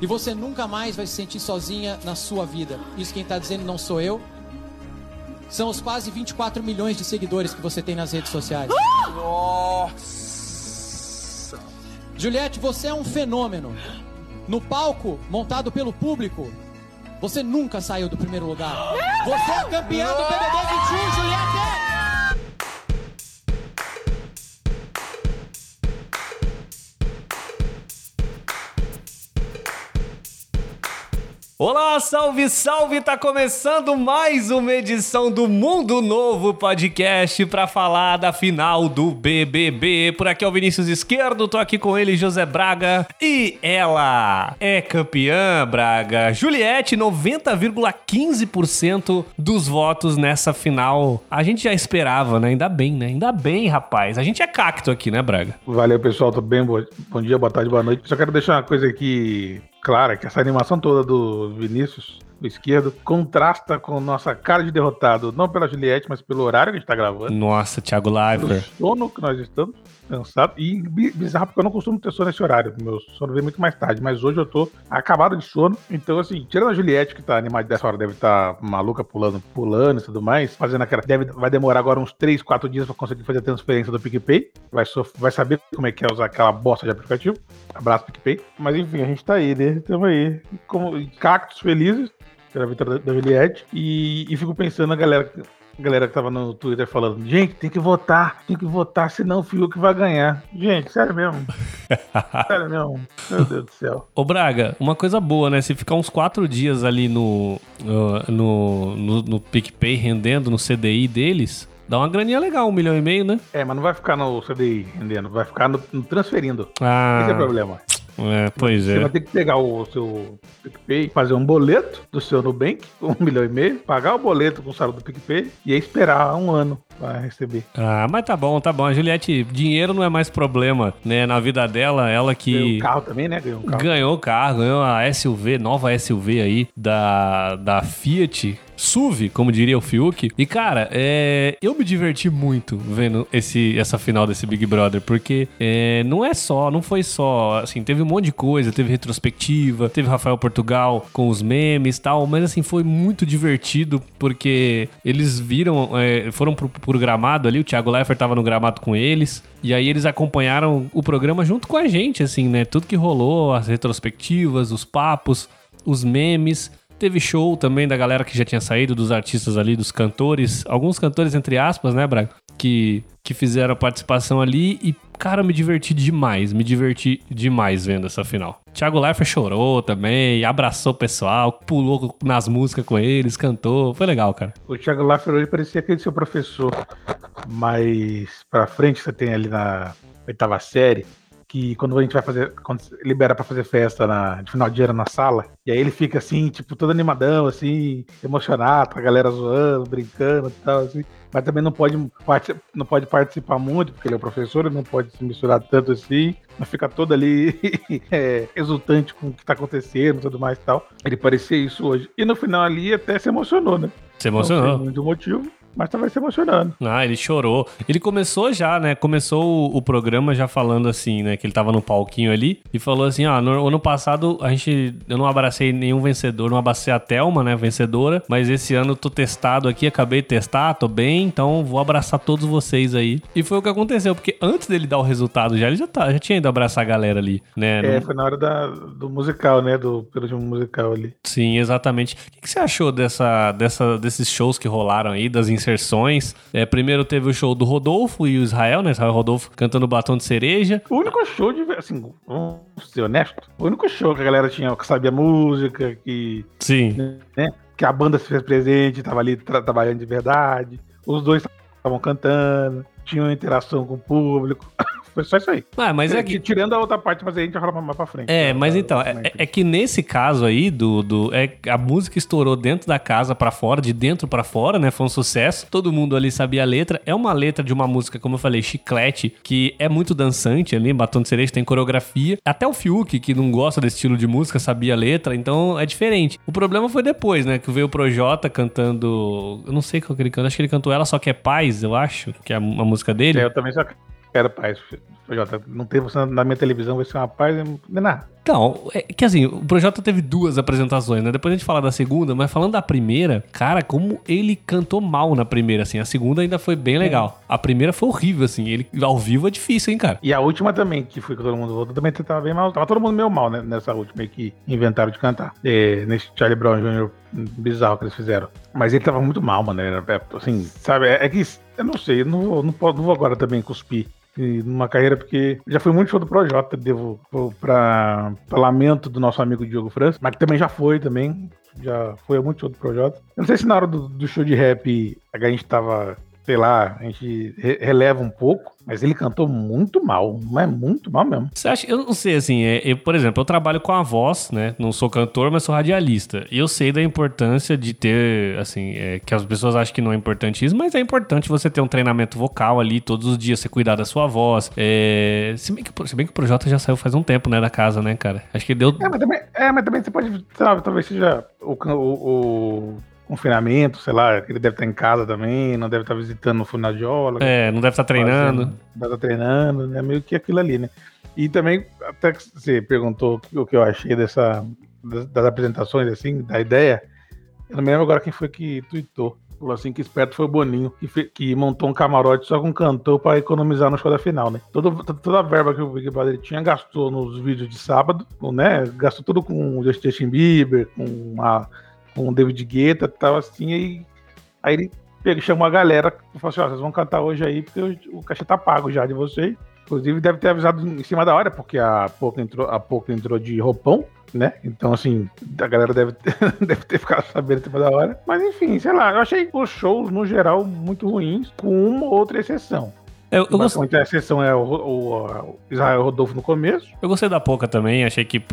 E você nunca mais vai se sentir sozinha na sua vida. Isso quem está dizendo não sou eu. São os quase 24 milhões de seguidores que você tem nas redes sociais. Nossa! Juliette, você é um fenômeno. No palco, montado pelo público, você nunca saiu do primeiro lugar. Você é campeã do BBB 21, Juliette! Olá, salve, salve! Tá começando mais uma edição do Mundo Novo Podcast para falar da final do BBB. Por aqui é o Vinícius Esquerdo, tô aqui com ele, José Braga, e ela é campeã, Braga. Juliette, 90,15% dos votos nessa final. A gente já esperava, né? Ainda bem, né? Ainda bem, rapaz. A gente é cacto aqui, né, Braga? Valeu, pessoal. Tudo bem? Bom dia, boa tarde, boa noite. Só quero deixar uma coisa aqui clara, que essa animação toda do Vinícius, do esquerdo, contrasta com nossa cara de derrotado, não pela Juliette, mas pelo horário que a gente tá gravando. Nossa, Thiago Leifert. Do sono que nós estamos cansado. E bizarro, porque eu não costumo ter sono nesse horário. Meu sono vem muito mais tarde. Mas hoje eu tô acabado de sono. Então, assim, tirando a Juliette, que tá animada dessa hora, deve estar tá maluca pulando, pulando e tudo mais, fazendo aquela. Deve, vai demorar agora uns 3, 4 dias pra conseguir fazer a transferência do PicPay. Vai, vai saber como é que é usar aquela bosta de aplicativo. Abraço, PicPay. Mas enfim, a gente tá aí, né? Tamo aí. Como cactos felizes pela vitória da Juliette. E, e fico pensando, a galera galera que tava no Twitter falando, gente, tem que votar, tem que votar, senão o Fiuk vai ganhar. Gente, sério mesmo. sério mesmo. Meu Deus do céu. Ô Braga, uma coisa boa, né? Se ficar uns quatro dias ali no, no, no, no PicPay rendendo no CDI deles, Dá uma graninha legal, um milhão e meio, né? É, mas não vai ficar no CDI rendendo, vai ficar no, no transferindo. Ah. Esse é o problema. É, pois Você é. vai ter que pegar o seu PicPay, fazer um boleto do seu Nubank, um milhão e meio, pagar o boleto com o salário do PicPay e aí esperar um ano para receber. Ah, mas tá bom, tá bom. A Juliette, dinheiro não é mais problema, né? Na vida dela, ela que. Ganhou um carro também, né? Ganhou um carro. Ganhou o carro, ganhou a SUV, nova SUV aí da, da Fiat. SUV, como diria o Fiuk. E, cara, é, eu me diverti muito vendo esse, essa final desse Big Brother, porque é, não é só, não foi só, assim, teve um monte de coisa, teve retrospectiva, teve Rafael Portugal com os memes e tal, mas, assim, foi muito divertido, porque eles viram, é, foram pro, pro gramado ali, o Thiago Leifert tava no gramado com eles, e aí eles acompanharam o programa junto com a gente, assim, né? Tudo que rolou, as retrospectivas, os papos, os memes. Teve show também da galera que já tinha saído, dos artistas ali, dos cantores, alguns cantores entre aspas, né, Braga? Que, que fizeram a participação ali e, cara, me diverti demais, me diverti demais vendo essa final. Thiago Leifert chorou também, abraçou o pessoal, pulou nas músicas com eles, cantou, foi legal, cara. O Thiago Leifert hoje parecia aquele seu professor mais pra frente, você tem ali na oitava série, que quando a gente vai fazer, quando libera para fazer festa na, de final de ano na sala, e aí ele fica assim, tipo, todo animadão, assim, emocionado, com a galera zoando, brincando e tal, assim, mas também não pode, não pode participar muito, porque ele é o professor, ele não pode se misturar tanto assim, mas fica todo ali é, exultante com o que tá acontecendo e tudo mais e tal. Ele parecia isso hoje. E no final ali até se emocionou, né? Se emocionou. Não sei muito motivo, mas tava se emocionando. Ah, ele chorou. Ele começou já, né? Começou o, o, programa já falando assim, né? Que ele tava no palquinho ali e falou assim: ah, no ano passado a gente. Eu não abracei nenhum vencedor, não abracei a Thelma, né? Vencedora, mas esse ano eu tô testado aqui, acabei de testar, tô bem, então vou abraçar todos vocês aí. E foi o que aconteceu, porque antes dele dar o resultado já, ele já, tá, já tinha ido abraçar a galera ali, né? É, foi na hora da, do musical, né? Do último musical ali. Sim, exatamente. O que, que você achou dessa, dessa, desses shows que rolaram aí, das inserções. É, primeiro teve o show do Rodolfo e o Israel, né? Israel Rodolfo cantando batom de cereja. O único show de. Assim, vamos ser honesto. O único show que a galera tinha, que sabia música, que. Sim. Né, que a banda se fez presente, tava ali tra trabalhando de verdade. Os dois estavam cantando, tinham interação com o público. Foi só isso aí. Ah, mas é que... Tirando a outra parte, mas a gente falar mais pra frente. É, mas então, é, é, que nesse caso aí, do, do é, a música estourou dentro da casa pra fora, de dentro pra fora, né? Foi um sucesso. Todo mundo ali sabia a letra. É uma letra de uma música, como eu falei, chiclete, que é muito dançante ali, Batom de Cereja tem coreografia. Até o Fiuk, que não gosta desse estilo de música, sabia a letra, então é diferente. O problema foi depois, né? Que veio o Projota cantando. Eu não sei qual que ele canta, acho que ele cantou Ela Só Que É Paz, eu acho, que é a, a música dele. É, eu também só quero paz. Projota. Não ter você na minha televisão, vai ser uma paz, não é nada. Então, é que assim, o Projota teve duas apresentações, né? Depois a gente fala da segunda, mas falando da primeira, cara, como ele cantou mal na primeira, assim. A segunda ainda foi bem legal. A primeira foi horrível, assim. Ele ao vivo é difícil, hein, cara? E a última também, que foi que todo mundo voltou, também tava bem mal. Tava todo mundo meio mal, né? Nessa última aí que inventaram de cantar. É, nesse Charlie Brown Jr. bizarro que eles fizeram. Mas ele tava muito mal, mano. Era, assim, sabe? É, é que, eu não sei, eu não não, posso, não vou agora também cuspir numa carreira, porque já fui muito show do Projota, devo para lamento do nosso amigo Diogo França, mas que também já foi também, já foi muito show do Projota. Eu não sei se na hora do, do show de rap a gente tava sei lá, a gente releva um pouco, mas ele cantou muito mal, mas muito mal mesmo. Você acha? Eu não sei, assim, é, eu, por exemplo, eu trabalho com a voz, né? Não sou cantor, mas sou radialista. E eu sei da importância de ter, assim, é, que as pessoas acham que não é importante isso, mas é importante você ter um treinamento vocal ali todos os dias, você cuidar da sua voz. É, se, bem que, se bem que o Projota já saiu faz um tempo, né, da casa, né, cara? Acho que deu. É, mas também, é, mas também você pode, sabe, talvez seja o, o, o confinamento, sei lá, ele deve estar em casa também, não deve estar visitando o Funadiola. É, não deve estar treinando. Fazendo, deve estar treinando, é né? meio que aquilo ali, né? E também, até que você perguntou o que eu achei dessa, das apresentações, assim, da ideia, eu não me lembro agora quem foi que tweetou. Falou assim que esperto foi o Boninho, que, fe, que montou um camarote só com cantor para economizar no show da final, né? Todo, toda a verba que o Big Brother tinha gastou nos vídeos de sábado, né? Gastou tudo com o Justin Bieber, com a com o David Guetta tal, assim, aí, aí ele, ele chamou a galera e falou assim, ó, vocês vão cantar hoje aí, porque o, o cachê tá pago já de vocês. Inclusive deve ter avisado em cima da hora, porque a pouco entrou, a pouco entrou de roupão, né? Então, assim, a galera deve ter, deve ter ficado sabendo em cima da hora. Mas enfim, sei lá, eu achei os shows, no geral, muito ruins, com uma ou outra exceção. Eu, eu gost... A exceção é o, o, o, Israel Rodolfo no começo. Eu gostei da pouca também, achei que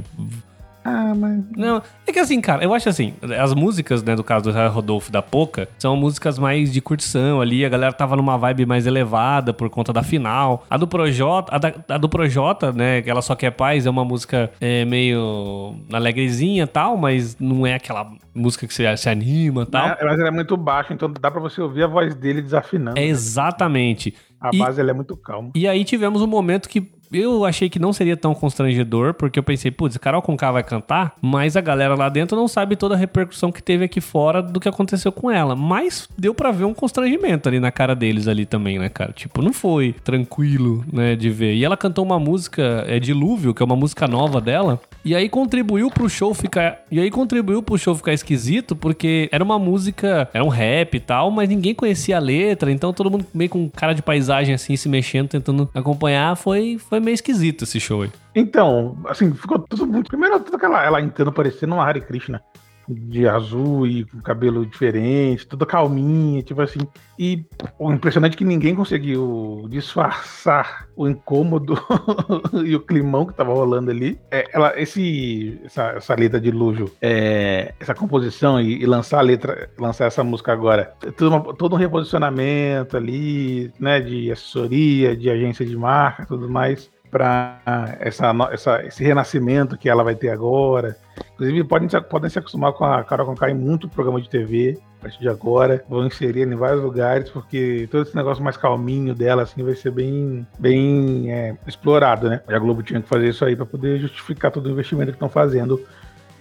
ah, mas. Não, é que assim, cara, eu acho assim, as músicas, né, do caso do Israel Rodolfo da Poca, são músicas mais de curtição ali, a galera tava numa vibe mais elevada por conta da final. A do Projota, a, da, a do Projota, né, que ela só quer paz, é uma música é, meio alegrezinha e tal, mas não é aquela música que você se anima e tal. É, mas ela é muito baixa, então dá pra você ouvir a voz dele desafinando. É exatamente. A e, base ela é muito calma. E aí tivemos um momento que eu achei que não seria tão constrangedor, porque eu pensei, putz, Carol Conká vai cantar, mas a galera lá dentro não sabe toda a repercussão que teve aqui fora do que aconteceu com ela. Mas deu para ver um constrangimento ali na cara deles ali também, né, cara? Tipo, não foi tranquilo, né, de ver. E ela cantou uma música, é Dilúvio, que é uma música nova dela, e aí contribuiu pro show ficar. E aí contribuiu pro show ficar esquisito, porque era uma música, era um rap e tal, mas ninguém conhecia a letra, então todo mundo meio com cara de paisagem assim, se mexendo, tentando acompanhar. Foi, foi meio esquisito esse show aí. Então, assim, ficou tudo muito. Primeiro, tudo aquela ela entrando parecendo uma Hare Krishna de azul e com cabelo diferente, toda calminha, tipo assim. E o impressionante é que ninguém conseguiu disfarçar o incômodo e o climão que tava rolando ali. É, ela, esse, essa, essa letra de Lúvio, é, essa composição e, e, lançar a letra, lançar essa música agora, todo, uma, todo um reposicionamento ali, né, de assessoria, de agência de marca, tudo mais para essa, essa, esse renascimento que ela vai ter agora. Inclusive, podem, podem se acostumar com a Carol Conká em muito programa de TV a partir de agora. Vão inserir em vários lugares, porque todo esse negócio mais calminho dela assim, vai ser bem, bem é, explorado, né? E a Globo tinha que fazer isso aí para poder justificar todo o investimento que estão fazendo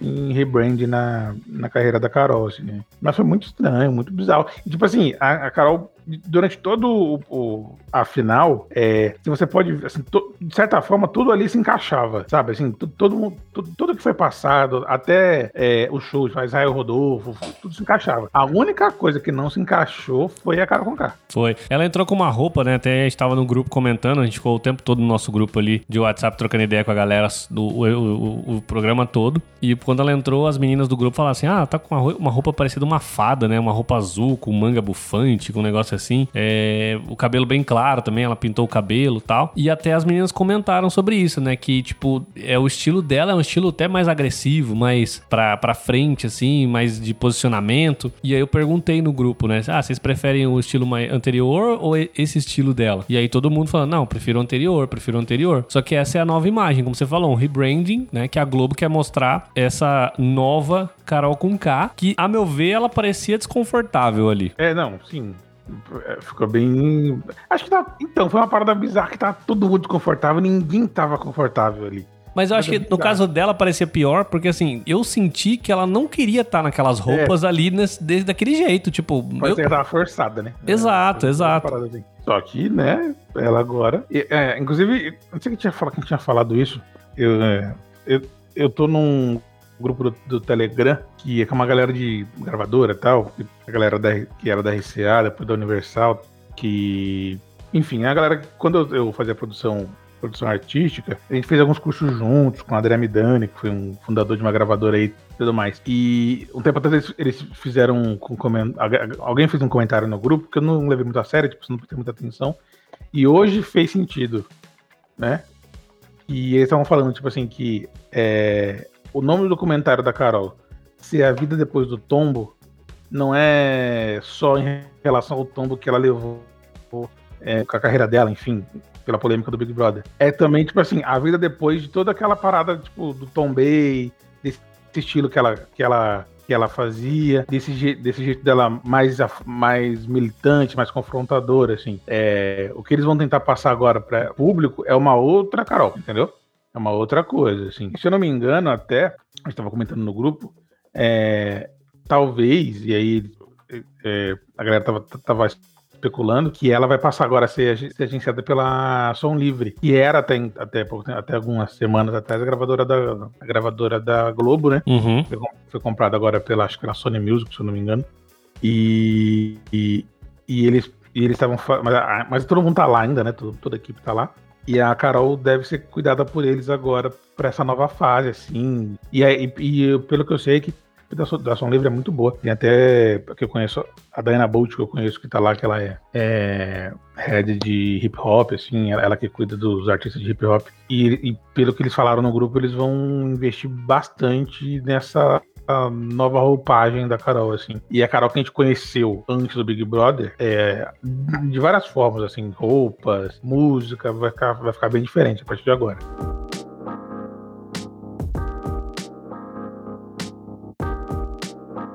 em rebrand na, na carreira da Carol, assim, né? Mas foi muito estranho, muito bizarro. E, tipo assim, a, a Carol durante todo o, o a final, é, você pode, assim, to, de certa forma, tudo ali se encaixava, sabe? Assim, todo, tudo, que foi passado, até é, os shows, Israel Rodolfo, tudo se encaixava. A única coisa que não se encaixou foi a cara com cara. Foi. Ela entrou com uma roupa, né? Até a gente tava no grupo comentando, a gente ficou o tempo todo no nosso grupo ali de WhatsApp trocando ideia com a galera do o, o, o programa todo. E quando ela entrou, as meninas do grupo falaram assim: ah, tá com uma roupa parecida uma fada, né? Uma roupa azul, com manga bufante, com um negócio assim. É, o cabelo bem claro também, ela pintou o cabelo tal. E até as meninas comentaram sobre isso, né? Que, tipo, é o estilo dela é um estilo até mais agressivo, mais pra, pra frente, assim, mais de posicionamento. E aí eu perguntei no grupo, né? Ah, vocês preferem o estilo mais anterior ou esse estilo dela? E aí todo mundo falando, não, prefiro o anterior, prefiro o anterior. Só que essa é a nova imagem, como você falou, um rebranding, né? Que a Globo quer mostrar essa nova Carol com K, que, a meu ver, ela parecia desconfortável ali. É, não, sim. É, ficou bem. Acho que tá. Então, foi uma parada bizarra que tá todo mundo desconfortável, ninguém tava confortável ali. Mas eu acho que no caso dela parecia pior, porque assim, eu senti que ela não queria estar naquelas roupas é. ali nesse, desde daquele jeito, tipo... Pode eu... tava forçada, né? Exato, é, exato. Assim. Só que, né, ela agora... É, inclusive, não sei quem tinha, falado, quem tinha falado isso, eu, é, eu, eu tô num grupo do, do, Telegram, que é com uma galera de gravadora e tal, a galera da, que era da RCA, depois da Universal, que... Enfim, a galera, quando eu, fazia produção produção artística, a gente fez alguns cursos juntos com o André Midani, que foi um fundador de uma gravadora aí tudo mais. E um tempo atrás eles, fizeram um, um alguém fez um comentário no grupo que eu não levei muito a sério, tipo, não prestei muita atenção. E hoje fez sentido, né? E eles estavam falando, tipo assim, que é, o nome do comentário da Carol, se a vida depois do tombo, não é só em relação ao tombo que ela levou é, com a carreira dela, enfim, pela polêmica do Big Brother. É também, tipo assim, a vida depois de toda aquela parada, tipo, do Tom Bay, desse estilo que ela, que ela, que ela fazia, desse, je desse jeito dela mais, mais militante, mais confrontadora, assim. É, o que eles vão tentar passar agora para público é uma outra Carol, entendeu? É uma outra coisa, assim. Se eu não me engano, até, a gente tava comentando no grupo, é, talvez, e aí é, a galera tava, tava especulando que ela vai passar agora a ser, agenciada pela Som Livre, que era até, até, até algumas semanas atrás a gravadora da, a gravadora da Globo, né? Uhum. Foi, foi comprada agora pela, acho que pela Sony Music, se eu não me engano. E, e, e eles e eles estavam. Mas, mas todo mundo tá lá ainda, né? Toda, toda a equipe tá lá. E a Carol deve ser cuidada por eles agora para essa nova fase, assim. E, e, e, pelo que eu sei, que da, da Som Livre é muito boa. Tem até, que eu conheço, a Diana Bolt, que eu conheço, que tá lá, que ela é, é head de hip hop, assim, ela que cuida dos artistas de hip hop. E, e pelo que eles falaram no grupo, eles vão investir bastante nessa nova roupagem da Carol, assim. E a Carol que a gente conheceu antes do Big Brother, é, de várias formas, assim, roupas, música, vai ficar, vai ficar bem diferente a partir de agora.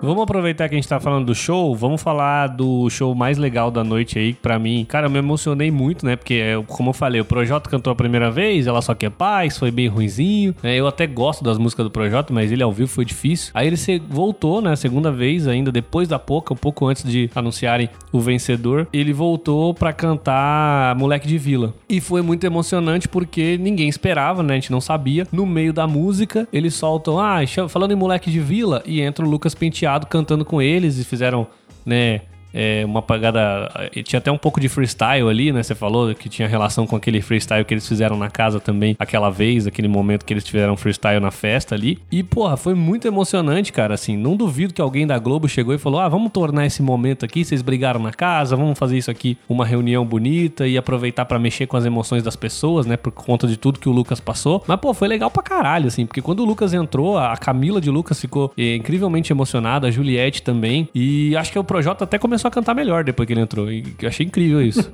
Vamos aproveitar que a gente tá falando do show, vamos falar do show mais legal da noite aí, pra mim, cara, eu me emocionei muito, né? Porque, é, como eu falei, o Projota cantou a primeira vez, ela só quer paz, foi bem ruinzinho. Né? Eu até gosto das músicas do Projota, mas ele ao vivo foi difícil. Aí ele voltou, né? Segunda vez, ainda depois da pouca, um pouco antes de anunciarem o vencedor, ele voltou pra cantar Moleque de Vila. E foi muito emocionante porque ninguém esperava, né? A gente não sabia. No meio da música, eles soltam, ah, falando em Moleque de Vila, e entra o Lucas Penteado cantando com eles e fizeram, né, é, uma pagada. Tinha até um pouco de freestyle ali, né? Você falou que tinha relação com aquele freestyle que eles fizeram na casa também, aquela vez, aquele momento que eles tiveram freestyle na festa ali. E, porra, foi muito emocionante, cara. Assim, não duvido que alguém da Globo chegou e falou: ah, vamos tornar esse momento aqui. Vocês brigaram na casa, vamos fazer isso aqui uma reunião bonita e aproveitar para mexer com as emoções das pessoas, né? Por conta de tudo que o Lucas passou. Mas, pô, foi legal pra caralho, assim, porque quando o Lucas entrou, a Camila de Lucas ficou é, incrivelmente emocionada, a Juliette também. E acho que o Projota até começou começou a cantar melhor depois que ele entrou. E eu achei incrível isso.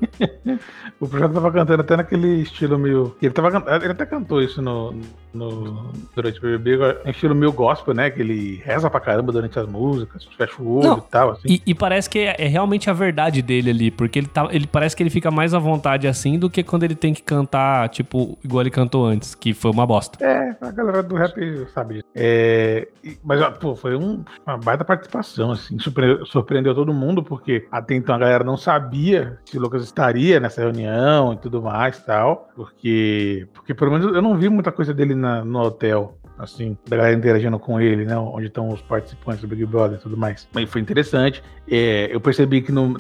o projeto tava cantando até naquele estilo meio. Ele, tava, ele até cantou isso no, no, durante o BBB, em estilo meio gospel, né? Que ele reza pra caramba durante as músicas, fecha o olho Não, e tal. Assim. E, e, parece que é, é, realmente a verdade dele ali, porque ele, tá, ele parece que ele fica mais à vontade assim do que quando ele tem que cantar, tipo, igual ele cantou antes, que foi uma bosta. É, a galera do rap sabe É, mas, pô, foi um, uma baita participação, assim, surpreendeu, surpreendeu todo mundo, porque até então a galera não sabia se o Lucas estaria nessa reunião e tudo mais tal, porque, porque pelo menos eu não vi muita coisa dele na no hotel, assim, da galera interagindo com ele, né? Onde estão os participantes do Big Brother e tudo mais. Mas foi interessante. É, eu percebi que no,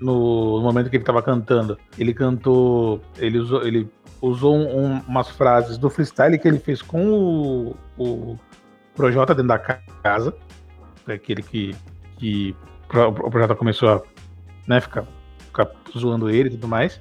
no momento que ele estava cantando, ele cantou, ele usou, ele usou um, umas frases do freestyle que ele fez com o, o Projota dentro da casa, aquele que, que o Projota começou a né, ficar, ficar zoando ele e tudo mais.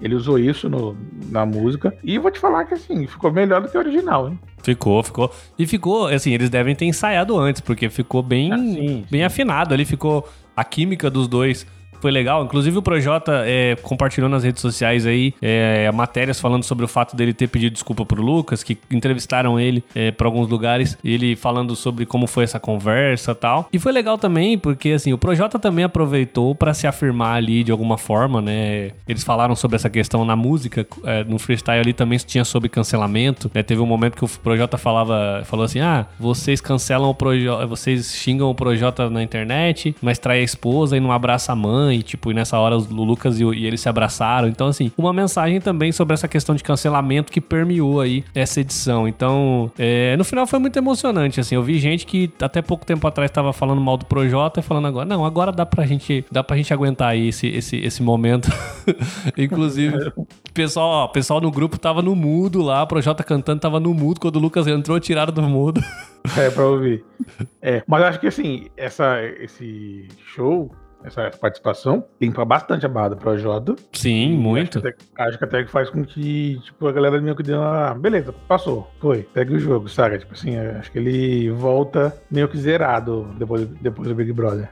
Ele usou isso no, na música. E vou te falar que, assim, ficou melhor do que o original, hein? Ficou, ficou. E ficou, assim, eles devem ter ensaiado antes, porque ficou bem, ah, sim, bem sim. afinado ali. Ficou a química dos dois foi legal. Inclusive o Projota é, compartilhou nas redes sociais aí é, matérias falando sobre o fato dele ter pedido desculpa pro Lucas, que entrevistaram ele é, para alguns lugares, ele falando sobre como foi essa conversa tal. E foi legal também, porque assim, o Projota também aproveitou para se afirmar ali de alguma forma, né? Eles falaram sobre essa questão na música, é, no freestyle ali também tinha sobre cancelamento, né? Teve um momento que o Projota falava, falou assim: ah, vocês cancelam o Projota, vocês xingam o Projota na internet, mas trai a esposa e não abraça a mãe, e, tipo, nessa hora o Lucas e, e ele se abraçaram. Então, assim, uma mensagem também sobre essa questão de cancelamento que permeou aí essa edição. Então, é, no final foi muito emocionante, assim. Eu vi gente que até pouco tempo atrás estava falando mal do Projota e falando agora, não, agora dá pra gente, dá pra gente aguentar aí esse, esse, esse momento. Inclusive, pessoal, ó, pessoal no grupo tava no mudo lá, o Projota cantando tava no mudo, quando o Lucas entrou, tiraram do mudo. É, pra ouvir. É, mas acho que assim, essa, esse show essa participação, limpa bastante a barra do Projota. Sim, muito. Acho que, até, acho que até que faz com que, tipo, a galera meio que deu uma. Ah, beleza, passou, foi, pega o jogo, sabe? Tipo assim, acho que ele volta meio que zerado depois, depois do Big Brother.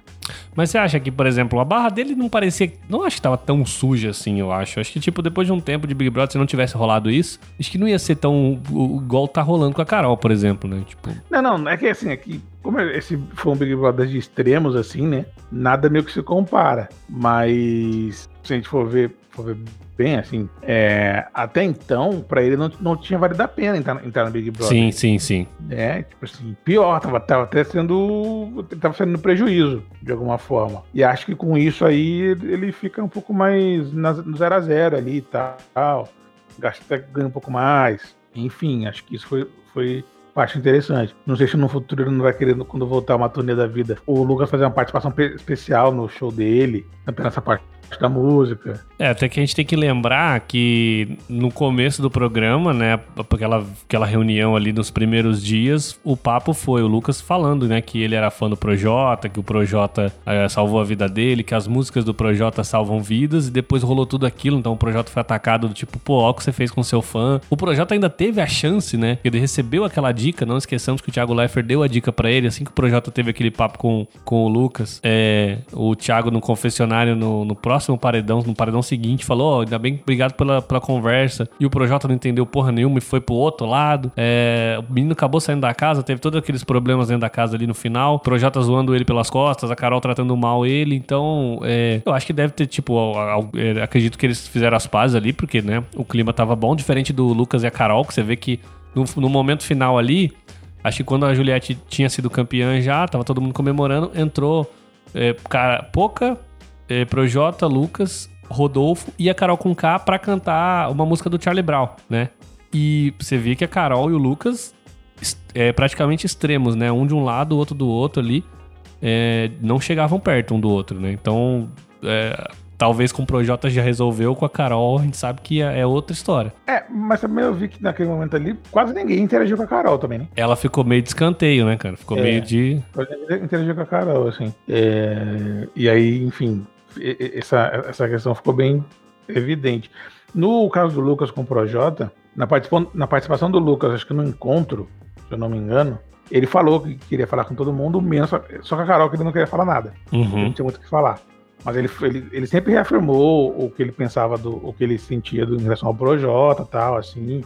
Mas você acha que, por exemplo, a barra dele não parecia. Não acho que tava tão suja assim, eu acho. Acho que, tipo, depois de um tempo de Big Brother, se não tivesse rolado isso, acho que não ia ser tão. igual tá rolando com a Carol, por exemplo, né? Tipo. Não, não, é que assim, é que como esse foi um Big Brother de extremos, assim, né? Nada meio que se compara. Mas se a gente for ver, for ver bem, assim, é, até então, pra ele não, não tinha valido a pena entrar, entrar no Big Brother. Sim, sim, sim. É, tipo assim, pior, tava, tava até sendo. Tava sendo prejuízo, de alguma forma. E acho que com isso aí ele fica um pouco mais no 0 a 0 ali e tal. Gasta até ganha um pouco mais. Enfim, acho que isso foi, foi acho interessante. Não sei se no futuro ele não vai querer, quando voltar uma turnê da vida, o Lucas fazer uma participação especial no show dele, apenas essa parte da música. É, até que a gente tem que lembrar que no começo do programa, né, aquela, aquela reunião ali nos primeiros dias, o papo foi o Lucas falando, né, que ele era fã do Projota, que o Projota é, salvou a vida dele, que as músicas do Projota salvam vidas, e depois rolou tudo aquilo, então o Projota foi atacado do tipo, pô, ó o que você fez com seu fã. O Projota ainda teve a chance, né, ele recebeu aquela dica, não esqueçamos que o Thiago Leifert deu a dica para ele, assim que o Projota teve aquele papo com, com o Lucas, é, o Thiago no confessionário no, no próximo próximo paredão, no paredão seguinte, falou: oh, ainda bem, obrigado pela, pela conversa. E o Projota não entendeu porra nenhuma e foi pro outro lado. É, o menino acabou saindo da casa, teve todos aqueles problemas dentro da casa ali no final. O Projota zoando ele pelas costas, a Carol tratando mal ele. Então, é, eu acho que deve ter, tipo, é, acredito que eles fizeram as pazes ali, porque, né, o clima tava bom, diferente do Lucas e a Carol, que você vê que no, no momento final ali. Acho que quando a Juliette tinha sido campeã já, tava todo mundo comemorando, entrou é, cara, pouca é, Projota, Lucas, Rodolfo e a Carol com K pra cantar uma música do Charlie Brown, né? E você vê que a Carol e o Lucas é praticamente extremos, né? Um de um lado, o outro do outro ali. É, não chegavam perto um do outro, né? Então, é, talvez com o Projota já resolveu, com a Carol a gente sabe que é, é outra história. É, mas também eu vi que naquele momento ali quase ninguém interagiu com a Carol também, né? Ela ficou meio de escanteio, né, cara? Ficou é, meio de. Interagiu com a Carol, assim. É, e aí, enfim, essa, essa questão ficou bem evidente. No caso do Lucas com o Projota, na, na participação do Lucas, acho que no encontro, se eu não me engano, ele falou que queria falar com todo mundo, menos só com a Carol que ele não queria falar nada. Uhum. Não tinha muito o que falar. Mas ele, ele, ele sempre reafirmou o que ele pensava, do, o que ele sentia do, em relação ao Projota tal, assim.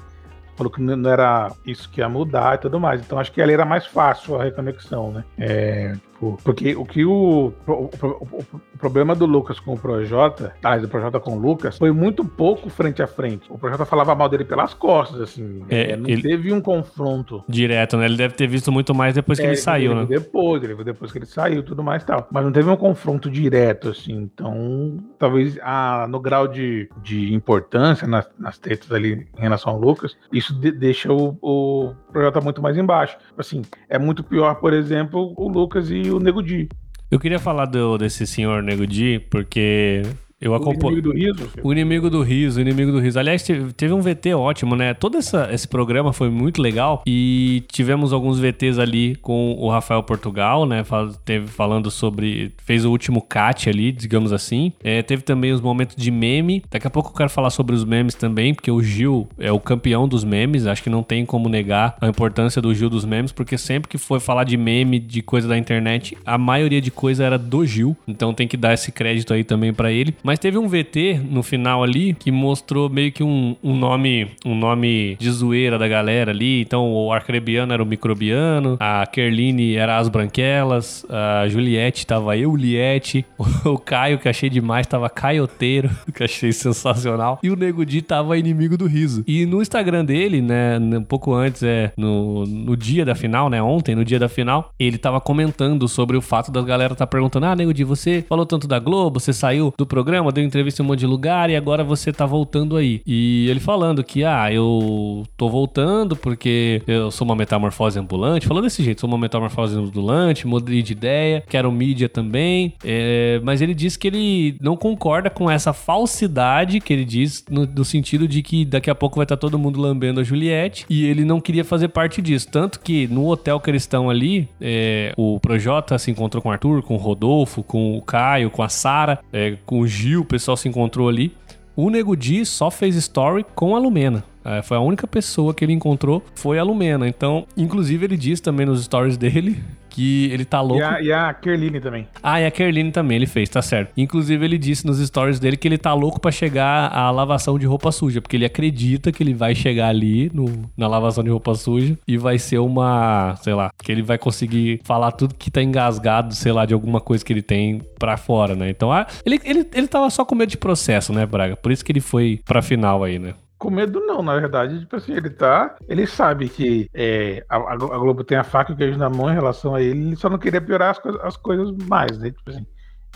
Falou que não era isso que ia mudar e tudo mais. Então acho que ali era mais fácil a reconexão, né? É, Tipo, porque o que o, o, o, o problema do Lucas com o Projota, aliás, do Projota com o Lucas, foi muito pouco frente a frente. O Projota falava mal dele pelas costas, assim. É, não ele... teve um confronto. Direto, né? Ele deve ter visto muito mais depois que é, ele saiu, ele né? Depois, ele depois que ele saiu tudo mais e tal. Mas não teve um confronto direto, assim. Então, talvez ah, no grau de, de importância nas, nas tretas ali em relação ao Lucas, isso de, deixa o, o Projota muito mais embaixo. Assim, é muito pior, por exemplo, o Lucas e o Nego Di. Eu queria falar do, desse senhor Nego Di, porque Eu acompanho. O inimigo do riso? O inimigo do riso, o inimigo do riso. Aliás, teve um VT ótimo, né? Todo essa, esse programa foi muito legal e tivemos alguns VTs ali com o Rafael Portugal, né? Teve falando sobre. Fez o último cat ali, digamos assim. É, teve também os momentos de meme. Daqui a pouco eu quero falar sobre os memes também, porque o Gil é o campeão dos memes. Acho que não tem como negar a importância do Gil dos memes, porque sempre que foi falar de meme, de coisa da internet, a maioria de coisa era do Gil. Então tem que dar esse crédito aí também para ele. Mas teve um VT no final ali que mostrou meio que um, um nome um nome de zoeira da galera ali. Então o Arcrebiano era o Microbiano, a Kerline era as Branquelas, a Juliette tava Euliette, o Caio, que achei demais, tava Caioteiro, que achei sensacional, e o Nego Di tava inimigo do riso. E no Instagram dele, né, um pouco antes, é, no, no dia da final, né, ontem, no dia da final, ele tava comentando sobre o fato da galera tá perguntando, ah, Nego Di, você falou tanto da Globo, você saiu do programa, deu entrevista em um monte de lugar e agora você tá voltando aí. E ele falando que, ah, eu tô voltando porque eu sou uma metamorfose ambulante, falando desse jeito, sou uma metamorfose ambulante, mudei de ideia, quero mídia também, é, mas ele diz que ele não concorda com essa falsidade que ele diz no, no sentido de que daqui a pouco vai estar tá todo mundo lambendo a Juliette e ele não queria fazer parte disso, tanto que no hotel que eles estão ali, é, o Projota se encontrou com o Arthur, com o Rodolfo, com o Caio, com a Sara, é, com o Gil, o pessoal se encontrou ali. O Nego Di só fez story com a Lumena. É, foi a única pessoa que ele encontrou, foi a Lumena. Então, inclusive, ele diz também nos stories dele que ele tá louco. E a, e a Kerline também. Ah, e a Kerline também, ele fez, tá certo. Inclusive, ele disse nos stories dele que ele tá louco para chegar à lavação de roupa suja, porque ele acredita que ele vai chegar ali no, na lavação de roupa suja e vai ser uma, sei lá, que ele vai conseguir falar tudo que tá engasgado, sei lá, de alguma coisa que ele tem pra fora, né? Então, ah, ele, ele, ele tava só com medo de processo, né, Braga? Por isso que ele foi pra final aí, né? Com medo não, na verdade, tipo assim, ele tá, ele sabe que é, a, a, Globo tem a faca e o queijo na mão em relação a ele, ele só não queria piorar as, coisas, as coisas mais, né, tipo assim,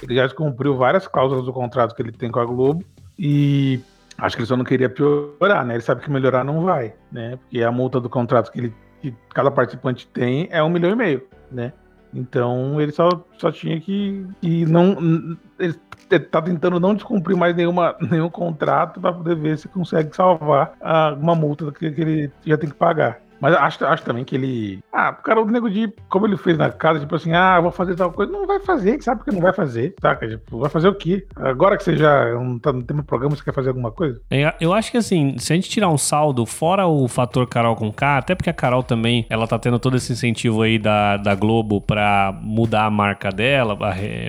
ele já cumpriu várias cláusulas do contrato que ele tem com a Globo e acho que ele só não queria piorar, né, ele sabe que melhorar não vai, né, porque a multa do contrato que ele que cada participante tem é um milhão e meio, né, então ele só, só tinha que, que não. Ele tá tentando não descumprir mais nenhuma, nenhum contrato para poder ver se consegue salvar alguma multa que, que ele já tem que pagar. Mas acho, acho também que ele. Ah, o cara, o nego de. Como ele fez na casa, tipo assim, ah, vou fazer tal coisa. Não vai fazer, sabe que não vai fazer, saca? Tipo, vai fazer o quê? Agora que você já não tá no tema programa, você quer fazer alguma coisa? É, eu acho que assim, se a gente tirar um saldo, fora o fator Carol com K, até porque a Carol também, ela tá tendo todo esse incentivo aí da, da Globo pra mudar a marca dela,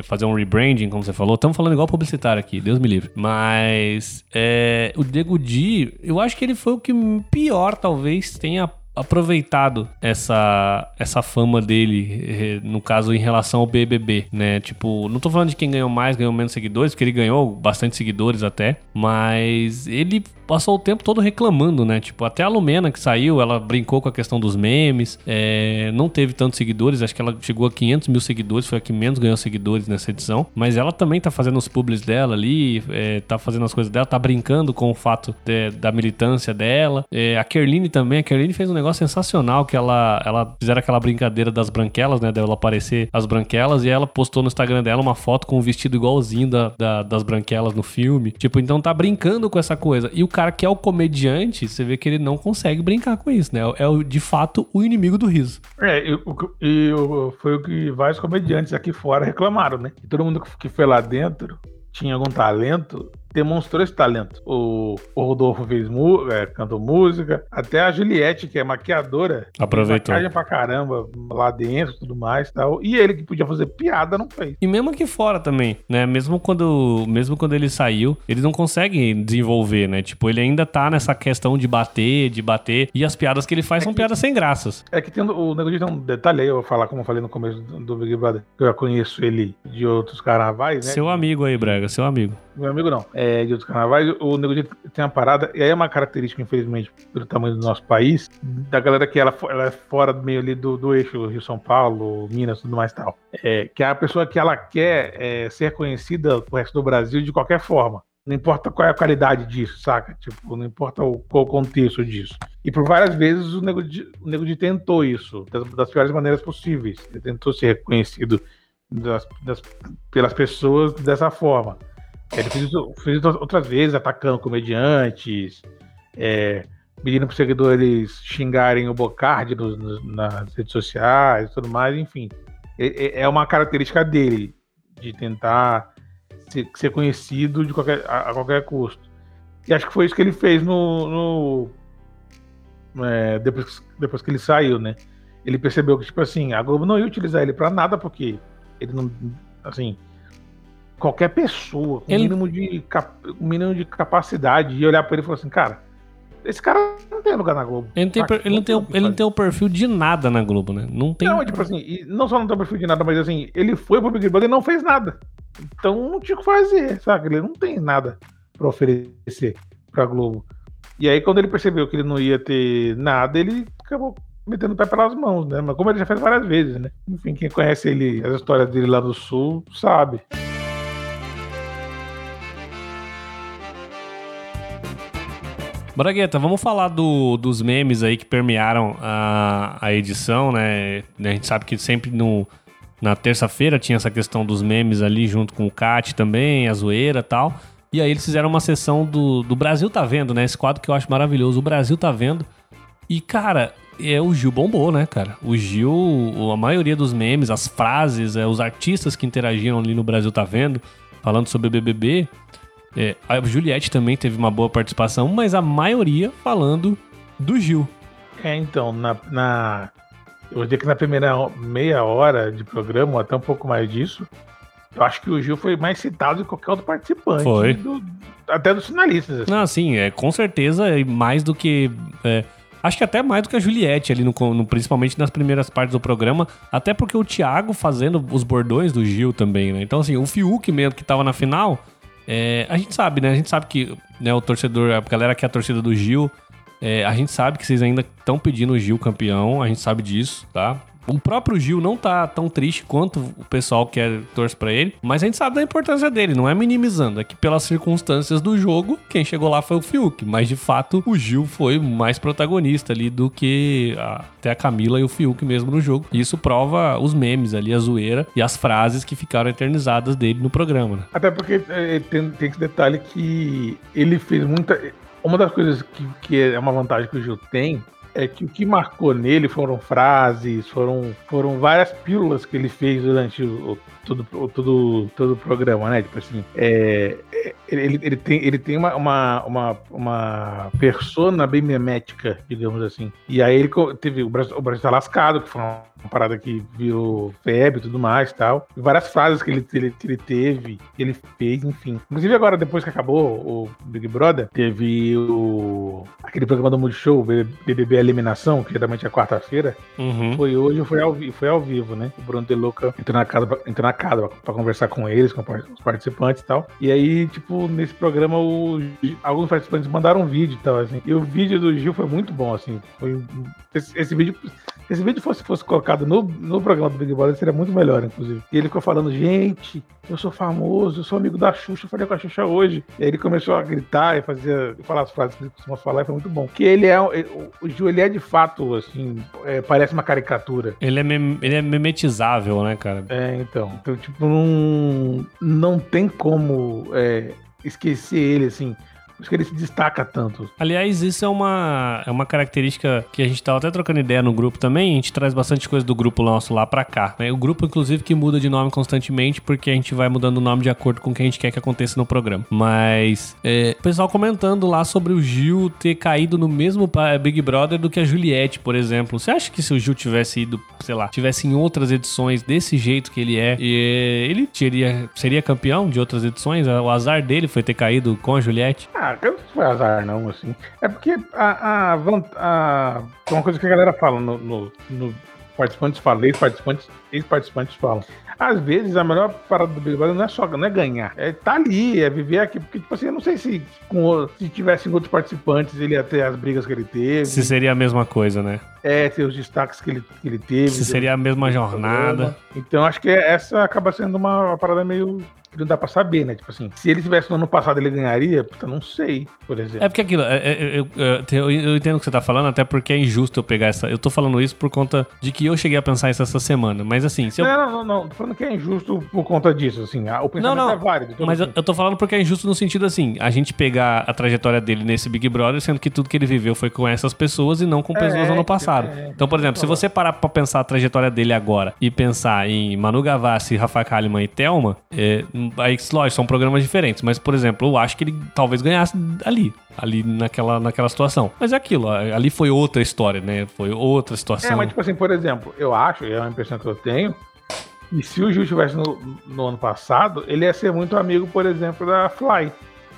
fazer um rebranding, como você falou. Estamos falando igual publicitário aqui, Deus me livre. Mas é, o Diego Di, eu acho que ele foi o que pior, talvez, tenha aproveitado essa, essa fama dele, eh, no caso, em relação ao BBB, né? Tipo, não tô falando de quem ganhou mais, ganhou menos seguidores, porque ele ganhou bastante seguidores até, mas ele passou o tempo todo reclamando, né? Tipo, até a Lumena que saiu, ela brincou com a questão dos memes, é, não teve tantos seguidores, acho que ela chegou a 500 mil seguidores, foi a que menos ganhou seguidores nessa edição, mas ela também tá fazendo os publis dela ali, é, tá fazendo as coisas dela, tá brincando com o fato de, da militância dela. É, a Kerline também, a Kerline fez um negócio sensacional que ela, ela fizeram aquela brincadeira das branquelas, né? Dela aparecer as branquelas e ela postou no Instagram dela uma foto com um vestido igualzinho da, da, das branquelas no filme. Tipo, então tá brincando com essa coisa. E o cara que é o comediante, você vê que ele não consegue brincar com isso, né? É o, de fato o inimigo do riso. É, e, e foi o que vários comediantes aqui fora reclamaram, né? E todo mundo que foi lá dentro tinha algum talento demonstrou esse talento. O, o Rodolfo fez é, cantou música, até a Juliette, que é maquiadora, aproveitou maquiagem pra caramba lá dentro, tudo mais, tal. E ele que podia fazer piada não fez. E mesmo aqui fora também, né? Mesmo quando, mesmo quando ele saiu, eles não conseguem desenvolver, né? Tipo, ele ainda tá nessa questão de bater, de bater, e as piadas que ele faz é são que, piadas sem graças. É que tem o negócio tem um detalhe aí, eu vou falar como eu falei no começo do, do Big Brother, que eu já conheço ele de outros carnavais, né? Seu amigo aí, Brega, seu amigo. Meu amigo não é, de outros carnavais, o Nego tem uma parada, e aí é uma característica, infelizmente, pelo tamanho do nosso país, da galera que ela, ela é fora meio ali do, do eixo Rio-São Paulo, Minas, tudo mais tal. É, que é a pessoa que ela quer é, ser conhecida pro resto do Brasil de qualquer forma. Não importa qual é a qualidade disso, saca? Tipo, não importa o, qual o contexto disso. E por várias vezes o Nego de, o Nego de tentou isso, das, das piores maneiras possíveis. Ele tentou ser reconhecido das, das, pelas pessoas dessa forma. Ele fez isso, fez isso outras vezes, atacando comediantes, é, pedindo para os seguidores xingarem o Bocardi nos, nos, nas redes sociais e tudo mais, enfim. É, é, uma característica dele, de tentar ser, ser conhecido de qualquer, a, a, qualquer custo. E acho que foi isso que ele fez no. no é, depois, depois que ele saiu, né? Ele percebeu que, tipo assim, a Globo não ia utilizar ele para nada, porque ele não. Assim, qualquer pessoa com ele... mínimo, de, mínimo de capacidade ia olhar para ele e falar assim, cara, esse cara não tem lugar na Globo. Ele não tem, per... ele não tem, ele não tem o perfil de nada na Globo, né? Não tem. Não, tipo assim, não só não tem o perfil de nada, mas assim, ele foi pro Big Brother e não fez nada. Então não tinha o que fazer, sabe? Ele não tem nada para oferecer pra Globo. E aí, quando ele percebeu que ele não ia ter nada, ele acabou metendo o pé pelas mãos, né? Mas como ele já fez várias vezes, né? Enfim, quem conhece ele, as histórias dele lá do Sul, sabe. Bragueta, vamos falar do, dos memes aí que permearam a, a edição, né? A gente sabe que sempre no, na terça-feira tinha essa questão dos memes ali junto com o Cat também, a zoeira tal. E aí eles fizeram uma sessão do, do Brasil Tá Vendo, né? Esse quadro que eu acho maravilhoso. O Brasil Tá Vendo. E, cara, é, o Gil bombou, né, cara? O Gil, a maioria dos memes, as frases, é, os artistas que interagiram ali no Brasil Tá Vendo, falando sobre BBB, é, a Juliette também teve uma boa participação, mas a maioria falando do Gil. É, então, na, na eu diria que na primeira meia hora de programa, ou até um pouco mais disso, eu acho que o Gil foi mais citado do que qualquer outro participante. Foi. Do, até dos finalistas. Assim. Não, sim, é, com certeza, mais do que. É, acho que até mais do que a Juliette ali, no, no, principalmente nas primeiras partes do programa. Até porque o Thiago fazendo os bordões do Gil também, né? Então, assim, o Fiuk mesmo que tava na final é, a gente sabe, né? A gente sabe que né, o torcedor, a galera que é a torcida do Gil, é, a gente sabe que vocês ainda estão pedindo o Gil campeão, a gente sabe disso, tá? O próprio Gil não tá tão triste quanto o pessoal que é, torce para ele, mas a gente sabe da importância dele, não é minimizando, é que pelas circunstâncias do jogo, quem chegou lá foi o Fiuk, mas de fato o Gil foi mais protagonista ali do que a, até a Camila e o Fiuk mesmo no jogo. E isso prova os memes ali, a zoeira e as frases que ficaram eternizadas dele no programa. Né? Até porque é, tem, tem esse detalhe que ele fez muita. Uma das coisas que, que é uma vantagem que o Gil tem é que o que marcou nele foram frases, foram, foram várias pílulas que ele fez durante o, todo, todo, todo o programa, né? Tipo assim, é, é ele, ele tem, ele tem uma, uma, uma, uma persona bem memética, digamos assim. E aí ele teve o Brasil, o Brasil tá lascado, que foi uma parada que virou febre e tudo mais tal. E várias frases que ele, ele, ele teve, que ele fez, enfim. Inclusive agora, depois que acabou o Big Brother, teve o aquele programa do Multishow, BBB Eliminação, que geralmente é quarta-feira. Uhum. Foi hoje, foi ao, foi ao vivo, né? O Bruno De Luca entrou na casa, entrou na casa pra, pra conversar com eles, com os participantes e tal. E aí, tipo, nesse programa, o, alguns participantes mandaram um vídeo e tal, assim. E o vídeo do Gil foi muito bom, assim. Foi, esse, esse vídeo se esse vídeo fosse, fosse colocado no, no programa do Big Brother, seria muito melhor, inclusive. E ele ficou falando, gente, eu sou famoso, eu sou amigo da Xuxa, eu falei com a Xuxa hoje. E aí ele começou a gritar e fazer, falar as frases que ele costuma falar, e foi muito bom. Que ele é, o Gil, ele é de fato, assim, é, parece uma caricatura. Ele é, mem, ele é memetizável, né, cara? É, então. Então, tipo, não, não tem como é, esquecer ele, assim. Acho que ele se destaca tanto. Aliás, isso é uma, é uma característica que a gente tava até trocando ideia no grupo também. A gente traz bastante coisa do grupo nosso lá pra cá. Né? O grupo, inclusive, que muda de nome constantemente, porque a gente vai mudando o nome de acordo com o que a gente quer que aconteça no programa. Mas é, o pessoal comentando lá sobre o Gil ter caído no mesmo Big Brother do que a Juliette, por exemplo. Você acha que se o Gil tivesse ido, sei lá, tivesse em outras edições desse jeito que ele é, ele teria, seria campeão de outras edições? O azar dele foi ter caído com a Juliette? Ah, ah, não foi azar, não, assim. É porque a, a, a, uma coisa que a galera fala no, no, no participantes falam, ex-participantes, ex-participantes falam. Às vezes a melhor parada do Big Brother não é só não é ganhar, é tá ali, é viver aqui. Porque, tipo assim, eu não sei se, com, se tivessem outros participantes ele ia ter as brigas que ele teve. Se seria a mesma coisa, né? É, ter os destaques que ele, que ele teve. Se seria a mesma jornada. Então acho que essa acaba sendo uma, uma parada meio que não dá pra saber, né? Tipo assim, se ele tivesse no ano passado, ele ganharia? Puta, não sei, por exemplo. É porque aquilo, é, é, eu, eu, eu, entendo o que você tá falando, até porque é injusto eu pegar essa. Eu tô falando isso por conta de que eu cheguei a pensar isso essa semana. Mas assim, se eu. Não, não, não, não. Tô falando que é injusto por conta disso, assim. O pensamento não, não. é válido. Mas assim. eu, eu tô falando porque é injusto no sentido assim, a gente pegar a trajetória dele nesse Big Brother, sendo que tudo que ele viveu foi com essas pessoas e não com pessoas é, ano passado. É, então, por exemplo, se você parar pra pensar a trajetória dele agora e pensar em Manu Gavassi, Rafa Kalimann e Thelma, é, aí, lógico, são programas diferentes, mas, por exemplo, eu acho que ele talvez ganhasse ali, ali naquela, naquela situação. Mas é aquilo, ali foi outra história, né? Foi outra situação. É, mas, tipo assim, por exemplo, eu acho, é uma impressão que eu tenho, e se o Gil estivesse no, no, ano passado, ele ia ser muito amigo, por exemplo, da Fly.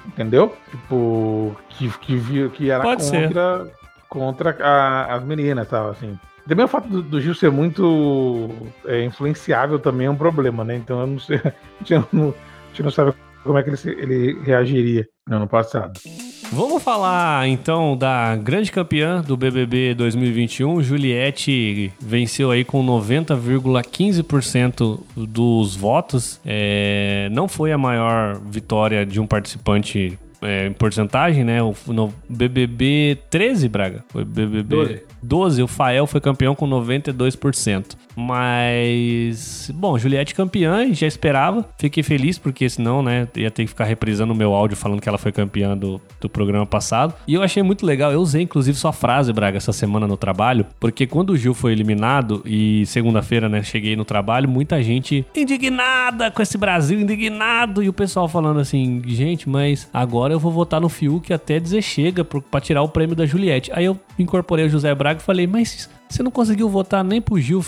Entendeu? Tipo, que, que, que era Pode contra, contra a, as meninas tal, assim. Também o fato do, do Gil ser muito é, influenciável também é um problema, né? Então eu não sei. A gente não, a gente não sabe como é que ele, ele reagiria no ano passado. Vamos falar então da grande campeã do BBB 2021, Juliette venceu aí com 90,15% dos votos. É, não foi a maior vitória de um participante é, em porcentagem, né? No BBB 13, Braga. Foi BBB 12. 12, o Fael foi campeão com 92%. Mas, bom, Juliette campeã, já esperava. Fiquei feliz porque senão, né, ia ter que ficar reprisando o meu áudio falando que ela foi campeã do, do programa passado. E eu achei muito legal. Eu usei, inclusive, sua frase, Braga, essa semana no trabalho, porque quando o Gil foi eliminado e segunda-feira, né, cheguei no trabalho, muita gente indignada com esse Brasil, indignado. E o pessoal falando assim, gente, mas agora eu vou votar no Fiuk até dizer chega pra tirar o prêmio da Juliette. Aí eu incorporei o José Braga e falei, mas você não conseguiu votar nem pro Gil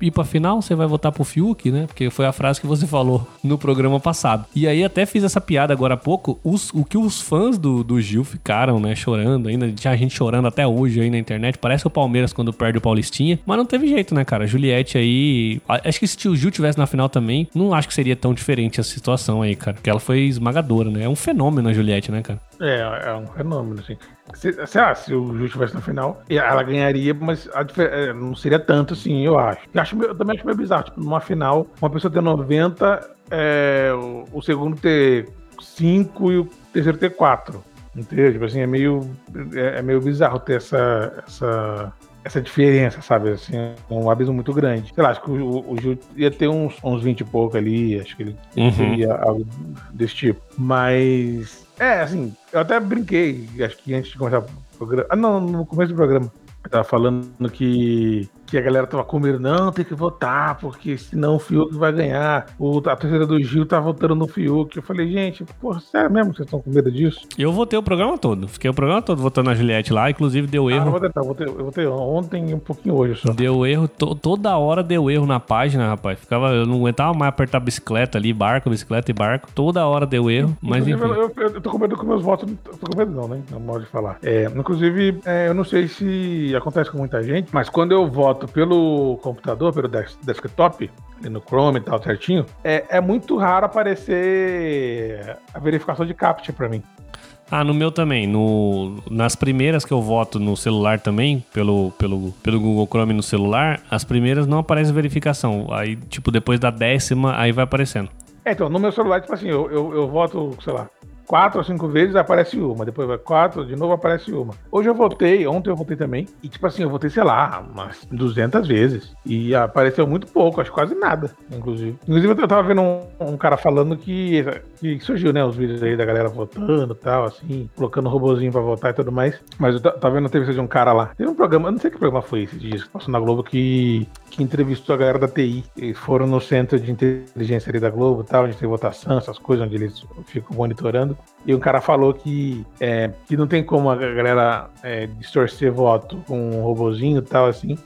ir pra final, você vai votar pro Fiuk, né? Porque foi a frase que você falou no programa passado. E aí até fiz essa piada agora há pouco, os, o que os fãs do, do Gil ficaram, né, chorando ainda, tinha gente chorando até hoje aí na internet, parece o Palmeiras quando perde o Paulistinha, mas não teve jeito, né, cara? Juliette aí, acho que se o Gil tivesse na final também, não acho que seria tão diferente a situação aí, cara, porque ela foi esmagadora, né? É um fenômeno a Juliette, né, cara? É, é um fenômeno, assim. Se, sei lá, se o Gil estivesse na final, ela ganharia, mas a, é, não seria tanto assim, eu acho. Eu, acho, eu também acho meio bizarro, tipo, numa final, uma pessoa ter 90, é, o, o segundo ter 5 e o terceiro ter 4. Entendeu? Tipo assim, é meio, é, é, meio bizarro ter essa, essa, essa diferença, sabe? Assim, é um abismo muito grande. Sei lá, acho que o, o Gil ia ter uns, uns 20 e pouco ali, acho que ele uhum. teria algo desse tipo. Mas, é, assim, eu até brinquei, acho que antes de começar o programa. Ah, não, no começo do programa. Tava falando que que a galera tava com medo, não, tem que votar, porque senão o Fiuk vai ganhar. O, a torcida do Gil tá votando no Fiuk. Eu falei, gente, porra, sério mesmo que vocês estão com medo disso? Eu votei o programa todo. Fiquei o programa todo votando na Juliette lá, inclusive deu ah, erro. Ah, eu votei, eu votei, eu votei ontem e um pouquinho hoje só. Deu erro, to, toda hora deu erro na página, rapaz. Ficava, eu não aguentava mais apertar bicicleta ali, barco, bicicleta e barco. Toda hora deu erro, mas enfim. Eu, eu, eu, tô com medo com meus votos, tô com medo não, né? Não pode falar. É, inclusive, é, eu não sei se acontece com muita gente, mas quando eu voto pelo computador, pelo desktop, no Chrome e tal, certinho, é, é muito raro aparecer a verificação de CAPTCHA para mim. Ah, no meu também. No, nas primeiras que eu voto no celular também, pelo, pelo, pelo Google Chrome no celular, as primeiras não aparece verificação. Aí, tipo, depois da décima, aí vai aparecendo. É, então, no meu celular, tipo assim, eu, eu, eu voto, sei lá, quatro ou cinco vezes aparece uma, depois vai quatro, de novo aparece uma. Hoje eu votei, ontem eu votei também, e tipo assim, eu votei, sei lá, umas 200 vezes. E apareceu muito pouco, acho quase nada, inclusive. Inclusive eu tava vendo um, um cara falando que, que surgiu, né, os vídeos aí da galera votando e tal, assim, colocando robozinho pra votar e tudo mais. Mas eu tava vendo a entrevista de um cara lá. Teve um programa, eu não sei que programa foi esse dia, que passou na Globo, que, que entrevistou a galera da TI. Eles foram no centro de inteligência ali da Globo e tal, onde tem votação, essas coisas, onde eles ficam monitorando. E um cara falou que, é, que não tem como a galera é, distorcer voto com um robozinho e tal, assim.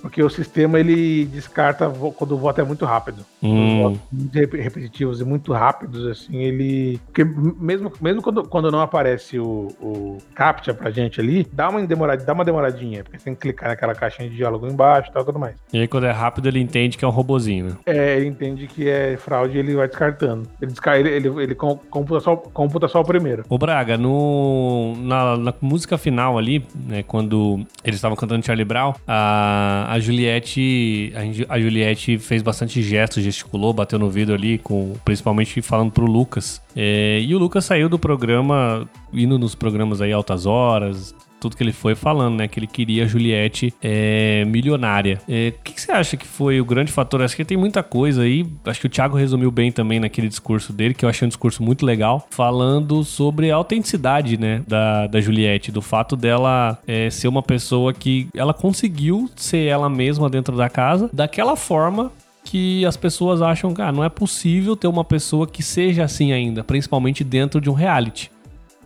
Porque o sistema ele descarta quando o voto é muito rápido. Hum. Votos muito repetitivos e muito rápidos, assim, ele. Porque mesmo, mesmo quando, quando não aparece o, o CAPTCHA pra gente ali, dá uma, demorada, dá uma demoradinha, porque você tem que clicar naquela caixinha de diálogo embaixo e tal, tudo mais. E aí, quando é rápido, ele entende que é um robozinho, né? É, ele entende que é fraude e ele vai descartando. Ele, descarta, ele, ele, ele computa, só, computa só o primeiro. Ô, Braga, no, na, na música final ali, né, quando eles estavam cantando Charlie Brown, a, a Juliette a, a Juliette fez bastante gestos, gesticulou, bateu no vidro ali, com, principalmente falando pro Lucas. É, e o Lucas saiu do programa, indo nos programas aí altas horas, tudo que ele foi falando, né? Que ele queria a Juliette é, milionária. O é, que, que, você acha que foi o grande fator? Acho que tem muita coisa aí. Acho que o Thiago resumiu bem também naquele discurso dele, que eu achei um discurso muito legal, falando sobre a autenticidade, né? Da, da Juliette, do fato dela é, ser uma pessoa que ela conseguiu ser ela mesma dentro da casa, daquela forma que as pessoas acham que ah, não é possível ter uma pessoa que seja assim ainda, principalmente dentro de um reality.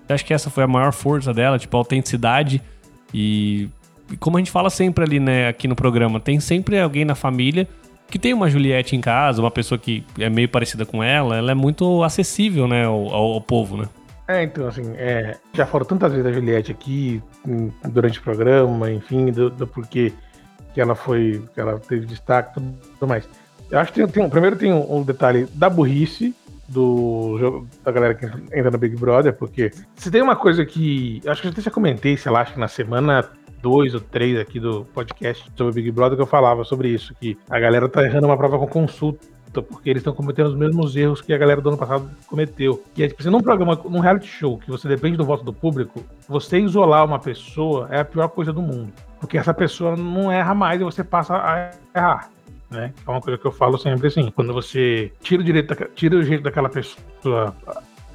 Acho que essa foi a maior força dela, tipo, a autenticidade e, e como a gente fala sempre ali, né, aqui no programa, tem sempre alguém na família que tem uma Juliette em casa, uma pessoa que é meio parecida com ela, ela é muito acessível, né, ao, ao povo, né? É, então, assim, é, já foram tantas vezes da Juliette aqui, durante o programa, enfim, do, do porquê que ela foi, que ela teve destaque tudo mais. Eu acho que tem, tem, primeiro tem um, um detalhe da burrice, do da galera que entra no Big Brother, porque se tem uma coisa que. Acho que eu já comentei, sei lá, acho que na semana 2 ou 3 aqui do podcast sobre Big Brother que eu falava sobre isso, que a galera tá errando uma prova com consulta. Porque eles estão cometendo os mesmos erros que a galera do ano passado cometeu. E é tipo, num programa, num reality show, que você depende do voto do público, você isolar uma pessoa é a pior coisa do mundo. Porque essa pessoa não erra mais e você passa a errar né? É uma coisa que eu falo sempre assim, quando você tira o direito, tira o jeito daquela pessoa,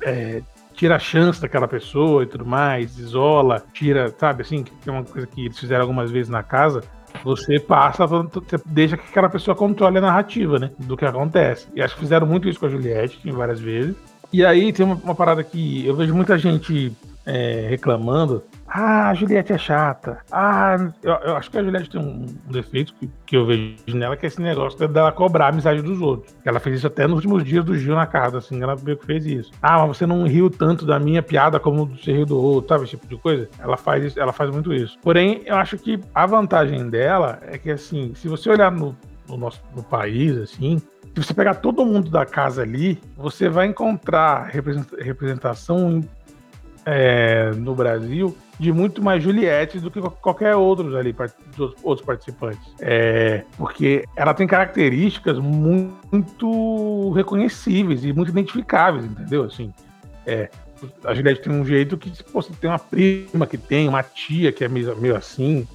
é, tira a chance daquela pessoa e tudo mais, isola, tira, sabe assim, que é uma coisa que eles fizeram algumas vezes na casa, você passa, você deixa que aquela pessoa controle a narrativa, né? Do que acontece. E acho que fizeram muito isso com a Juliette, várias vezes. E aí tem uma, uma parada que eu vejo muita gente é, reclamando ah, a Juliette é chata. Ah, eu, eu, acho que a Juliette tem um, defeito que, que, eu vejo nela, que é esse negócio dela cobrar a amizade dos outros. Ela fez isso até nos últimos dias do Gil na casa, assim, ela meio que fez isso. Ah, mas você não riu tanto da minha piada como você riu do outro, sabe? Esse tipo de coisa. Ela faz isso, ela faz muito isso. Porém, eu acho que a vantagem dela é que, assim, se você olhar no, no nosso no país, assim, se você pegar todo mundo da casa ali, você vai encontrar representação é, no Brasil de muito mais Juliette do que qualquer outro ali, outros participantes. É, porque ela tem características muito reconhecíveis e muito identificáveis, entendeu? Assim, é, a Juliette tem um jeito que pô, você tem uma prima que tem, uma tia que é meio, meio assim.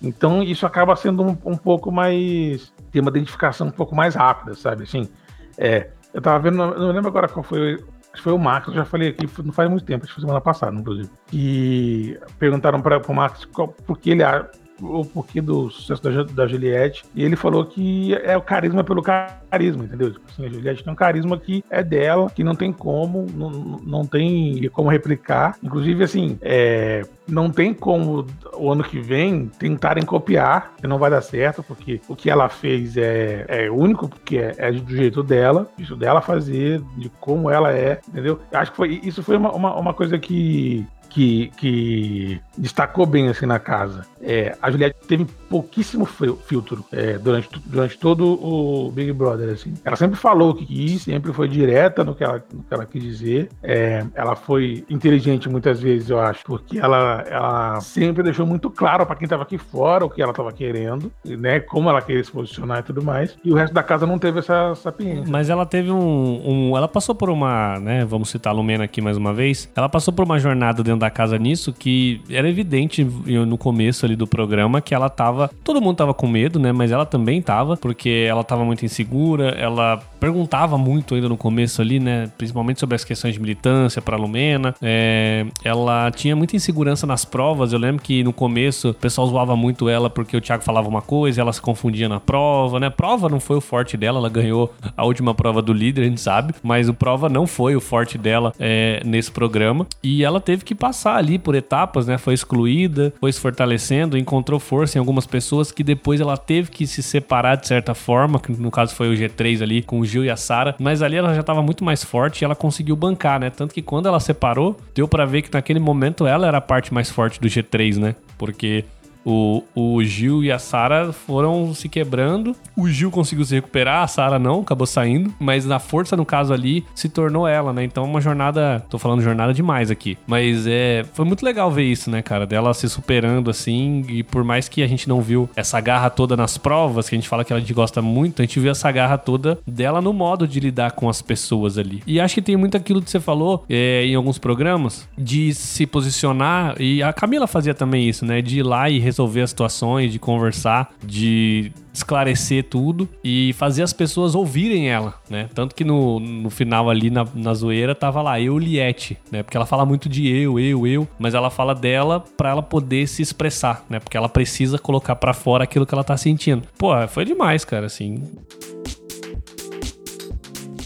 Então isso acaba sendo um, um, pouco mais. tem uma identificação um pouco mais rápida, sabe? Assim, é, eu tava vendo, não lembro agora qual foi acho que foi o Marcos, já falei aqui, não faz muito tempo, acho que foi semana passada, inclusive. E perguntaram para o Marcos qual, por que ele o porquê do sucesso da, da, Juliette. E ele falou que é o carisma pelo carisma, entendeu? Tipo assim, a Juliette tem um carisma que é dela, que não tem como, não, não tem como replicar. Inclusive, assim, é, não tem como o ano que vem tentarem copiar, que não vai dar certo, porque o que ela fez é, é único, porque é, é do jeito dela, isso dela fazer, de como ela é, entendeu? Acho que foi, isso foi uma, uma, uma coisa que que, que destacou bem assim na casa. É, a Juliette teve pouquíssimo filtro é, durante, durante todo o Big Brother. Assim. Ela sempre falou o que quis, sempre foi direta no que ela, no que ela quis dizer. É, ela foi inteligente muitas vezes, eu acho, porque ela, ela sempre deixou muito claro para quem estava aqui fora o que ela estava querendo, né, como ela queria se posicionar e tudo mais. E o resto da casa não teve essa sapiência. Mas ela teve um, um, Ela passou por uma, né? Vamos citar a Lumena aqui mais uma vez. Ela passou por uma jornada dentro da casa nisso que era evidente no começo ali do programa que ela tava. Todo mundo tava com medo, né? Mas ela também tava, porque ela tava muito insegura, ela perguntava muito ainda no começo ali, né? Principalmente sobre as questões de militância pra Lumena. É, ela tinha muita insegurança nas provas. Eu lembro que no começo o pessoal zoava muito ela porque o Thiago falava uma coisa ela se confundia na prova, né? Prova não foi o forte dela, ela ganhou a última prova do líder, a gente sabe, mas o prova não foi o forte dela é, nesse programa. E ela teve que passar passar ali por etapas, né? Foi excluída, foi se fortalecendo, encontrou força em algumas pessoas que depois ela teve que se separar de certa forma, que no caso foi o G3 ali com o Gil e a Sara, mas ali ela já estava muito mais forte e ela conseguiu bancar, né? Tanto que quando ela separou, deu para ver que naquele momento ela era a parte mais forte do G3, né? Porque o, o Gil e a Sara foram se quebrando. O Gil conseguiu se recuperar, a Sara não, acabou saindo. Mas na força, no caso ali, se tornou ela, né? Então, uma jornada. Tô falando jornada demais aqui. Mas é. Foi muito legal ver isso, né, cara? Dela se superando assim. E por mais que a gente não viu essa garra toda nas provas, que a gente fala que a gente gosta muito, a gente viu essa garra toda dela no modo de lidar com as pessoas ali. E acho que tem muito aquilo que você falou é, em alguns programas, de se posicionar. E a Camila fazia também isso, né? De ir lá e resolver as situações, de conversar, de esclarecer tudo e fazer as pessoas ouvirem ela, né? Tanto que no, no final ali na, na zoeira tava lá, eu Liette, né? Porque ela fala muito de eu, eu, eu, mas ela fala dela para ela poder se expressar, né? Porque ela precisa colocar para fora aquilo que ela tá sentindo. Pô, foi demais, cara, assim.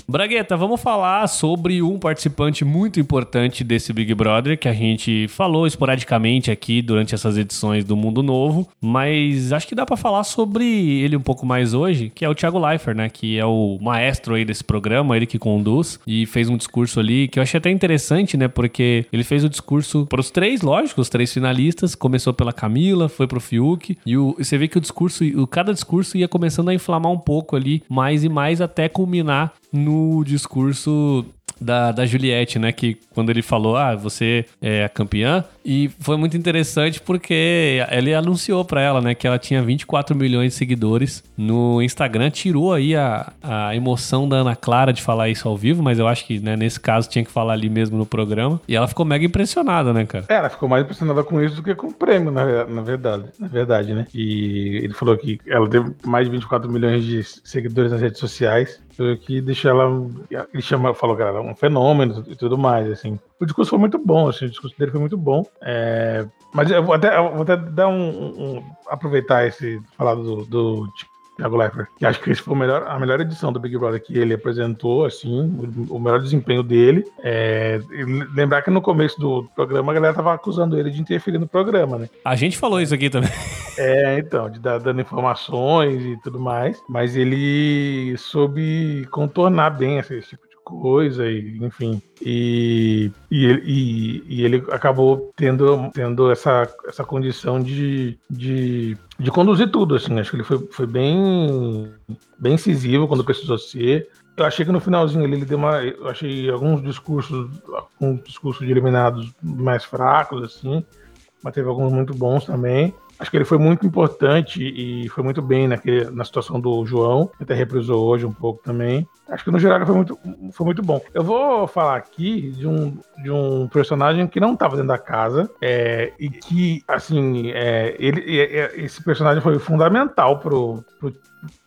Bragueta, vamos falar sobre um participante muito importante desse Big Brother que a gente falou esporadicamente aqui durante essas edições do Mundo Novo, mas acho que dá para falar sobre ele um pouco mais hoje, que é o Thiago Leifert, né, que é o maestro aí desse programa, ele que conduz e fez um discurso ali que eu achei até interessante, né, porque ele fez o discurso para os três, lógico, os três finalistas, começou pela Camila, foi pro Fiuk e, o, você vê que o discurso, o, cada discurso ia começando a inflamar um pouco ali, mais e mais até culminar no discurso da, da Juliette, né? Que quando ele falou, ah, você é a campeã. E foi muito interessante porque ele anunciou para ela, né? Que ela tinha 24 milhões de seguidores no Instagram. Tirou aí a, a emoção da Ana Clara de falar isso ao vivo, mas eu acho que, né, nesse caso tinha que falar ali mesmo no programa. E ela ficou mega impressionada, né, cara? É, ela ficou mais impressionada com isso do que com o prêmio, na, na verdade. Na verdade, né? E ele falou que ela teve mais de 24 milhões de seguidores nas redes sociais que deixa ela. Ele chama, falou que era um fenômeno e tudo mais, assim. O discurso foi muito bom, assim, o discurso dele foi muito bom. É, mas eu vou até, eu vou até dar um, um, aproveitar esse falar do, do Thiago Leifert, acho que esse foi melhor, a melhor edição do Big Brother que ele apresentou, assim, o, o melhor desempenho dele. É, lembrar que no começo do programa a galera tava acusando ele de interferir no programa, né? A gente falou isso aqui também. É, então, de dar dando informações e tudo mais, mas ele soube contornar bem esse tipo de coisa, e, enfim. E, e, e, e, ele acabou tendo, tendo essa, essa condição de, de, de conduzir tudo, assim. Acho que ele foi, foi bem, bem incisivo quando precisou ser. Eu achei que no finalzinho ele, ele deu uma. Eu achei alguns discursos, alguns discursos de eliminados mais fracos, assim, mas teve alguns muito bons também. Acho que ele foi muito importante e foi muito bem naquele, na situação do João, até reprisou hoje um pouco também. Acho que no geral foi muito, foi muito bom. Eu vou falar aqui de um, de um personagem que não estava dentro da casa é, e que, assim, é, ele, é, esse personagem foi fundamental pro, pro,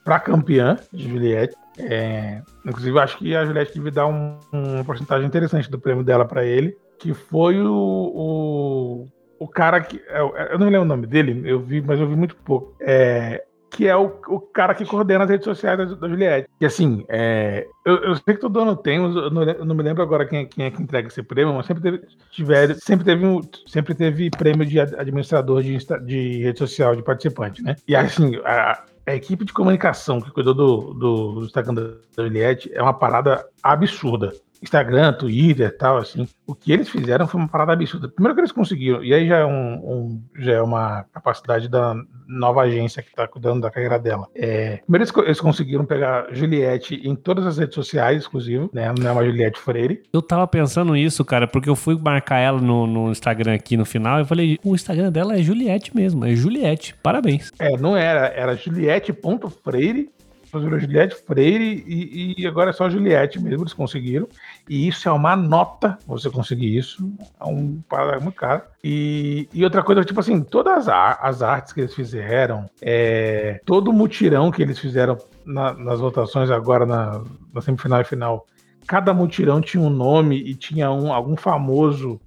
pra campeã Juliette. É, inclusive, acho que a Juliette devia dar um, uma porcentagem interessante do prêmio dela para ele, que foi o, o o cara que. É eu não lembro o nome dele, eu vi, mas eu vi muito pouco. É, que é o, o cara que coordena as redes sociais da, da Juliette. E assim, é, eu, eu, sei que todo ano tem, eu não, eu não, me lembro agora quem, quem, é que entrega esse prêmio, mas sempre teve, tiver, sempre teve, um, sempre teve prêmio de administrador de, de rede social de participante, né? E assim, a, a equipe de comunicação que cuidou do, do, do Instagram da Juliette é uma parada absurda. Instagram, Twitter tal, assim. O que eles fizeram foi uma parada absurda. Primeiro que eles conseguiram, e aí já é, um, um já é uma capacidade da nova agência que está cuidando da carreira dela. É, primeiro eles, eles, conseguiram pegar Juliette em todas as redes sociais, inclusive, né? Não é uma Juliette Freire. Eu tava pensando nisso, cara, porque eu fui marcar ela no, no Instagram aqui no final e falei, o Instagram dela é Juliette mesmo, é Juliette. Parabéns. É, não era, era Juliette.freire virou Juliette Freire e, e, agora é só Juliette mesmo, eles conseguiram. E isso é uma nota, você conseguir isso, é um parada muito caro. E, e outra coisa, tipo assim, todas as artes que eles fizeram, é, todo o mutirão que eles fizeram na, nas votações agora na, na semifinal e final, cada mutirão tinha um nome e tinha um, algum famoso.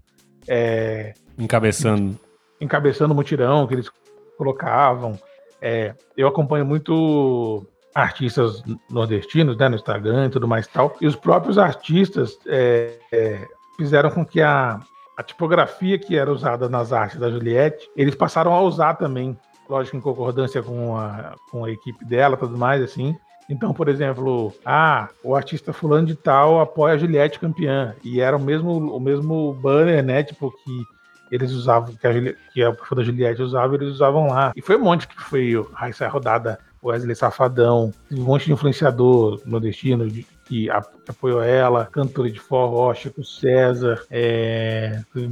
É, encabeçando. Encabeçando o mutirão que eles colocavam. É, eu acompanho muito artistas nordestinos, né, no Instagram e tudo mais e tal. E os próprios artistas é, é, fizeram com que a, a tipografia que era usada nas artes da Juliette, eles passaram a usar também, lógico, em concordância com a, com a equipe dela tudo mais, assim. Então, por exemplo, ah, o artista fulano de tal apoia a Juliette campeã. E era o mesmo, o mesmo banner, né? Tipo, que eles usavam, que a, que a da Juliette usava, eles usavam lá. E foi um monte que foi essa rodada Wesley Safadão, um monte de influenciador nordestino de, que, apoiou ela, cantora de forró, Chico César, é, teve,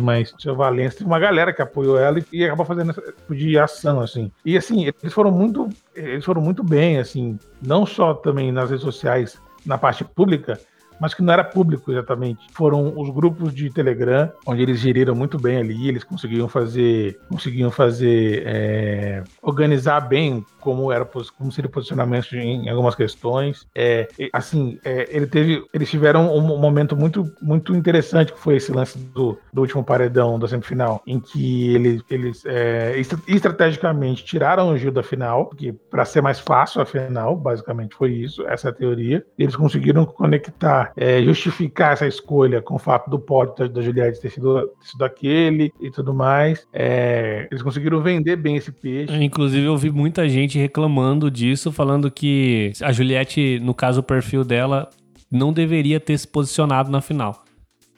mais, Seu Valença, teve uma galera que apoiou ela e, e acabou fazendo essa tipo de ação, assim. E assim, eles foram muito, eles foram muito bem, assim, não só também nas redes sociais, na parte pública, mas que não era público exatamente. Foram os grupos de Telegram, onde eles geriram muito bem ali, eles conseguiam fazer, conseguiam fazer, é, organizar bem como era como seria o posicionamento em algumas questões. É, assim, é, ele teve, eles tiveram um momento muito, muito interessante que foi esse lance do, do último paredão da semifinal, em que eles, eles é, estrategicamente tiraram o Gil da final, porque para ser mais fácil a final, basicamente foi isso, essa é a teoria. Eles conseguiram conectar é, justificar essa escolha com o fato do pódio da, da Juliette ter sido, ter sido aquele e tudo mais. É, eles conseguiram vender bem esse peixe. Inclusive, eu vi muita gente reclamando disso, falando que a Juliette, no caso, o perfil dela não deveria ter se posicionado na final.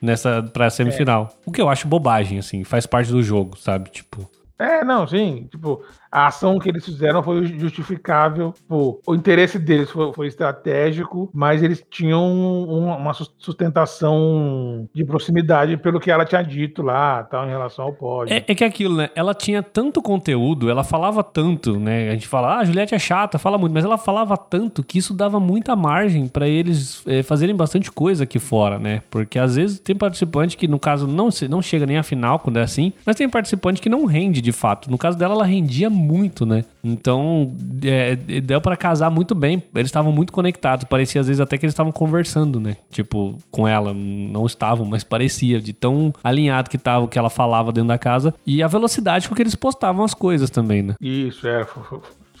Nessa pra semifinal. É. O que eu acho bobagem, assim, faz parte do jogo, sabe? Tipo. É, não, sim. Tipo, a ação que eles fizeram foi justificável. O interesse deles foi, foi estratégico, mas eles tinham um, uma sustentação de proximidade pelo que ela tinha dito lá, tal, em relação ao pódio. É, é que aquilo, né? Ela tinha tanto conteúdo, ela falava tanto, né? A gente fala, ah, a Juliette é chata, fala muito, mas ela falava tanto que isso dava muita margem para eles é, fazerem bastante coisa aqui fora, né? Porque às vezes tem participante que, no caso, não, não chega nem à final quando é assim, mas tem participante que não rende de fato. No caso dela, ela rendia muito muito, né? Então, é, deu para casar muito bem. Eles estavam muito conectados. Parecia às vezes até que eles estavam conversando, né? Tipo, com ela. Não estavam, mas parecia. De tão alinhado que tava o que ela falava dentro da casa. E a velocidade com que eles postavam as coisas também, né? Isso, é.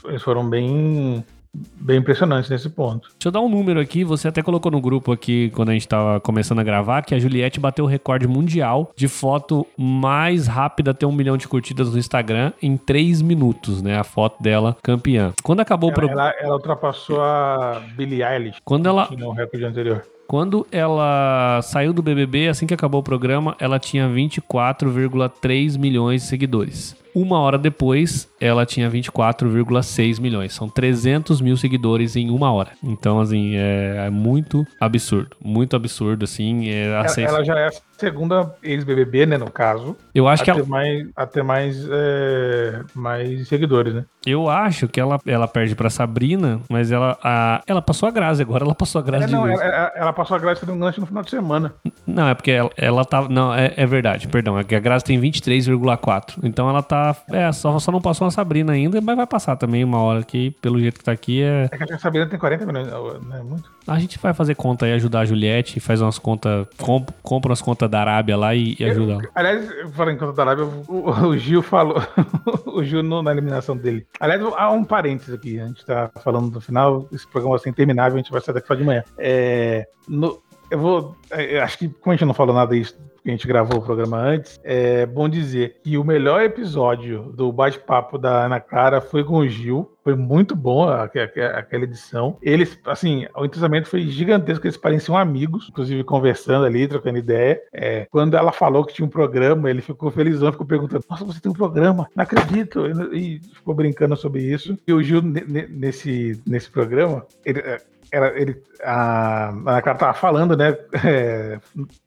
Eles foram bem bem impressionante nesse ponto. Deixa eu dar um número aqui, você até colocou no grupo aqui quando a gente tava começando a gravar, que a Juliette bateu o recorde mundial de foto mais rápida a ter um milhão de curtidas no Instagram em três minutos, né? A foto dela campeã. Quando acabou ela, o programa... Ela, ela, ultrapassou a Billie Eilish. Quando ela... No recorde anterior. Quando ela saiu do BBB, assim que acabou o programa, ela tinha 24,3 milhões de seguidores. Uma hora depois, ela tinha 24,6 milhões. São 300 mil seguidores em uma hora. Então, assim, é, é muito absurdo. Muito absurdo, assim. É, ela, ela já é a segunda ex-BBB, né, no caso. Eu acho que ela... mais, a ter mais, é, mais seguidores, né? Eu acho que ela, ela perde pra Sabrina, mas ela, a, ela passou a Grazi agora. Ela passou a Grazi é, de não, ela, ela, passou a Grazi um gancho no final de semana. Não, é porque ela, ela tá... Não, é, é verdade, perdão. É que a Grazi tem 23,4. Então ela tá é, só, só não passou uma Sabrina ainda, mas vai passar também uma hora que, pelo jeito que tá aqui, é. É que a Sabrina tem 40 milhões, não é muito? A gente vai fazer conta aí, ajudar a Juliette, faz umas contas, comp, compra umas contas da Arábia lá e, e ajuda ela. Aliás, falando em conta da Arábia, o, o Gil falou, o Gil no, na eliminação dele. Aliás, há um parênteses aqui, a gente tá falando no final, esse programa vai ser interminável, a gente vai sair daqui só de manhã. É, no, eu vou. É, eu acho que, como a gente não falou nada disso, que a gente gravou o programa antes, é bom dizer que o melhor episódio do bate-papo da Ana Clara foi com o Gil. Foi muito bom aquela edição. Eles, assim, o entrosamento foi gigantesco, eles pareciam amigos, inclusive conversando ali, trocando ideia. É, quando ela falou que tinha um programa, ele ficou felizão, ficou perguntando: Nossa, você tem um programa? Não acredito! E ficou brincando sobre isso. E o Gil, nesse, nesse programa, ele, é, era, ele, a Ana Clara tava falando, né? É,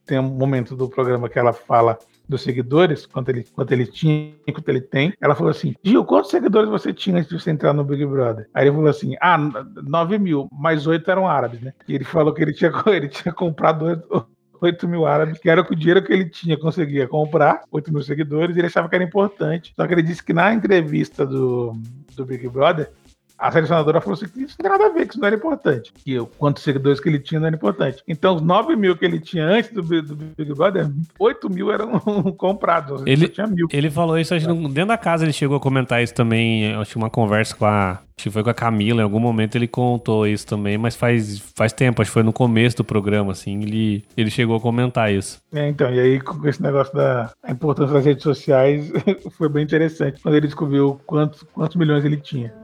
tem um momento do programa que ela fala dos seguidores, quanto ele, quanto ele tinha, quanto ele tem. Ela falou assim: Gil, quantos seguidores você tinha antes de você entrar no Big Brother? Aí ele falou assim: Ah, 9 mil, mais 8 eram árabes, né? E ele falou que ele tinha, ele tinha comprado 8 mil árabes, que era o dinheiro que ele tinha, conseguia comprar 8 mil seguidores, e ele achava que era importante. Só que ele disse que na entrevista do, do Big Brother, a selecionadora falou assim que isso não tem nada a ver, que isso não era importante. Que o quantos seguidores que ele tinha não era importante. Então, os 9 mil que ele tinha antes do, do Big Brother, 8 mil eram comprados. Ele, tinha mil. ele falou isso, acho dentro da casa ele chegou a comentar isso também. Acho que uma conversa com a. Acho que foi com a Camila, em algum momento ele contou isso também, mas faz, faz tempo, acho que foi no começo do programa, assim, ele, ele chegou a comentar isso. É, então, e aí com esse negócio da importância das redes sociais, foi bem interessante quando ele descobriu quantos, quantos milhões ele tinha.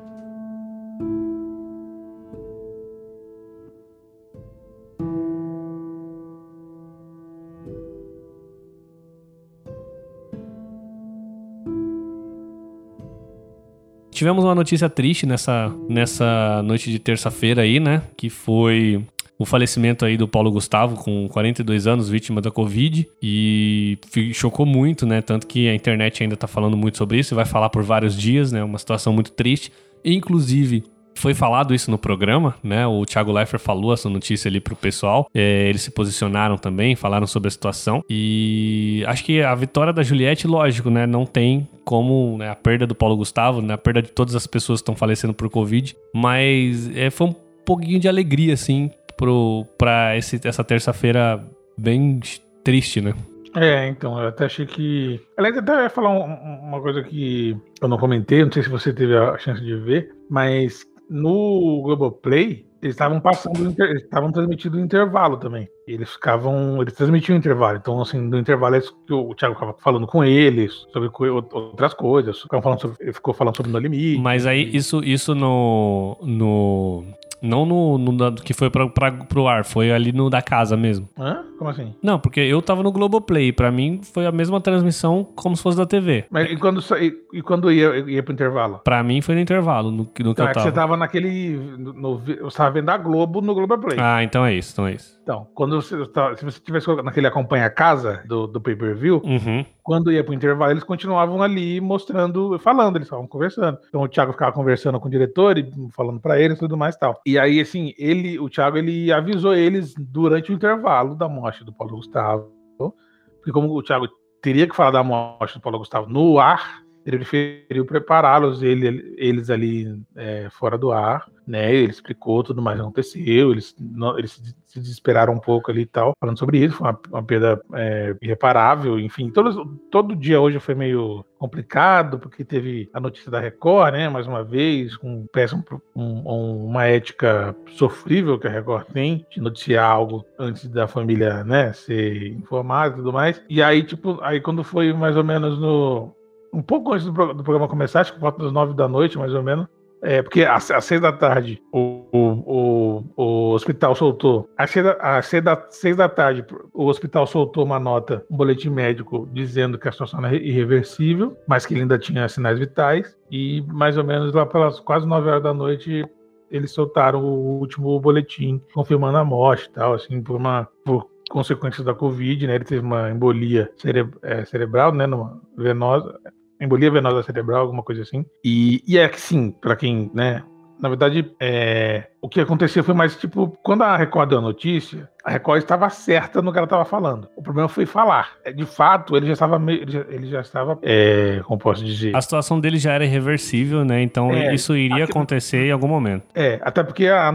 Tivemos uma notícia triste nessa, nessa noite de terça-feira aí, né? Que foi o falecimento aí do Paulo Gustavo, com 42 anos, vítima da Covid, e chocou muito, né? Tanto que a internet ainda tá falando muito sobre isso, e vai falar por vários dias, né? Uma situação muito triste. Inclusive, foi falado isso no programa, né? O Thiago Leifert falou essa notícia ali pro pessoal. É, eles se posicionaram também, falaram sobre a situação. E acho que a vitória da Juliette, lógico, né? Não tem como né, a perda do Paulo Gustavo, né? A perda de todas as pessoas que estão falecendo por Covid. Mas é, foi um pouquinho de alegria, assim, pro, pra esse, essa terça-feira bem triste, né? É, então, eu até achei que. Aliás, até ia falar um, uma coisa que eu não comentei, não sei se você teve a chance de ver, mas no Globoplay, eles estavam passando, estavam transmitindo o intervalo também. Eles ficavam, eles transmitiam o intervalo. Então, assim, no intervalo o Thiago ficava falando com eles sobre outras coisas. Falando sobre, ele ficou falando sobre No Limite. Mas aí, isso, isso no, no, não no, no que foi pra, pra, pro ar, foi ali no da casa mesmo. Hã? Como assim? Não, porque eu tava no Globoplay. Pra mim foi a mesma transmissão como se fosse da TV. Mas e quando, e, e quando ia, ia pro intervalo? Pra mim foi no intervalo, no, no que então, eu é tava. você tava naquele. No, no, você tava vendo a Globo no Globoplay. Ah, então é isso, então é isso. Então, quando você se você tivesse naquele acompanha casa do, do pay-per-view, uhum. Quando ia pro intervalo, eles continuavam ali mostrando, falando, eles estavam conversando. Então o Thiago ficava conversando com o diretor e falando para eles tudo mais tal. E aí, assim, ele, o Thiago, ele avisou eles durante o intervalo da morte do Paulo Gustavo. Porque como o Thiago teria que falar da morte do Paulo Gustavo no ar, ele preferiu prepará-los ele, eles ali é, fora do ar, né? Ele explicou tudo mais que aconteceu, eles, não, eles se desesperaram um pouco ali e tal, falando sobre isso, foi uma, uma perda é, irreparável, enfim, todo, todo dia hoje foi meio complicado, porque teve a notícia da Record, né, mais uma vez, péssimo, um, uma ética sofrível que a Record tem, de noticiar algo antes da família, né, ser informada e tudo mais, e aí, tipo, aí quando foi mais ou menos no um pouco antes do, do programa começar, acho que volta das nove da noite, mais ou menos. É, porque às, seis da tarde o, o, o, o hospital soltou. Às seis, da, às seis, da, seis da tarde o hospital soltou uma nota, um boletim médico, dizendo que a situação era irreversível, mas que ele ainda tinha sinais vitais. E mais ou menos lá pelas quase nove horas da noite eles soltaram o último boletim confirmando a morte e tal, assim, por uma. Por consequências da Covid, né? Ele teve uma embolia cere é, cerebral, né? Numa venosa, embolia venosa cerebral, alguma coisa assim. E, e é que sim, para quem, né? Na verdade, é, o que aconteceu foi mais tipo, quando a Record deu a notícia, a Record estava certa no que ela estava falando. O problema foi falar. É, de fato, ele já estava ele já, ele já estava, é, como posso dizer. A situação dele já era irreversível, né? Então é, isso iria acontecer em algum momento. É, até porque a, a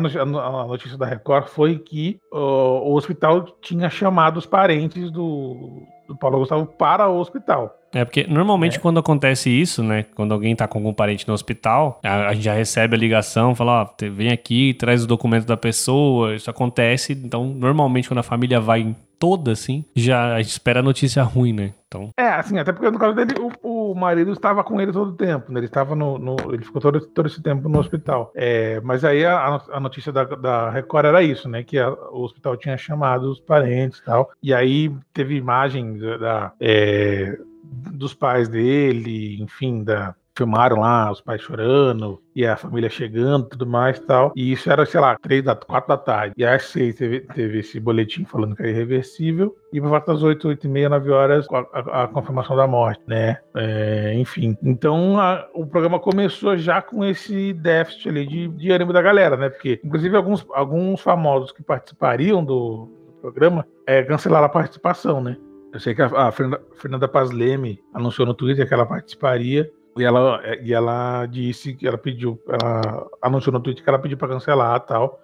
notícia da Record foi que o, o hospital tinha chamado os parentes do, do Paulo Gustavo para o hospital. É porque normalmente é. quando acontece isso, né? Quando alguém tá com algum parente no hospital, a, a gente já recebe a ligação, fala, ó, vem aqui, traz o documento da pessoa, isso acontece. Então, normalmente quando a família vai toda, assim, já a gente espera a notícia ruim, né? Então... É, assim, até porque no caso dele, o, o marido estava com ele todo o tempo, né? Ele estava no, no, Ele ficou todo, todo esse tempo no hospital. É, mas aí a, a notícia da, da Record era isso, né? Que a, o hospital tinha chamado os parentes e tal. E aí teve imagens da. da é, dos pais dele, enfim, da, filmaram lá os pais chorando e a família chegando tudo mais e tal. E isso era, sei lá, três da, quatro da tarde. E às seis teve, teve esse boletim falando que era irreversível. E por volta das oito, oito e meia, nove horas, a, a, a confirmação da morte, né? É, enfim. Então a, o programa começou já com esse déficit ali de, de ânimo da galera, né? Porque, inclusive, alguns, alguns famosos que participariam do, do programa é, cancelaram a participação, né? Eu sei que a, a Fernanda, Fernanda Paz Leme anunciou no Twitter que ela participaria, E ela, e ela disse que ela pediu, ela anunciou no Twitter que ela pediu para cancelar tal.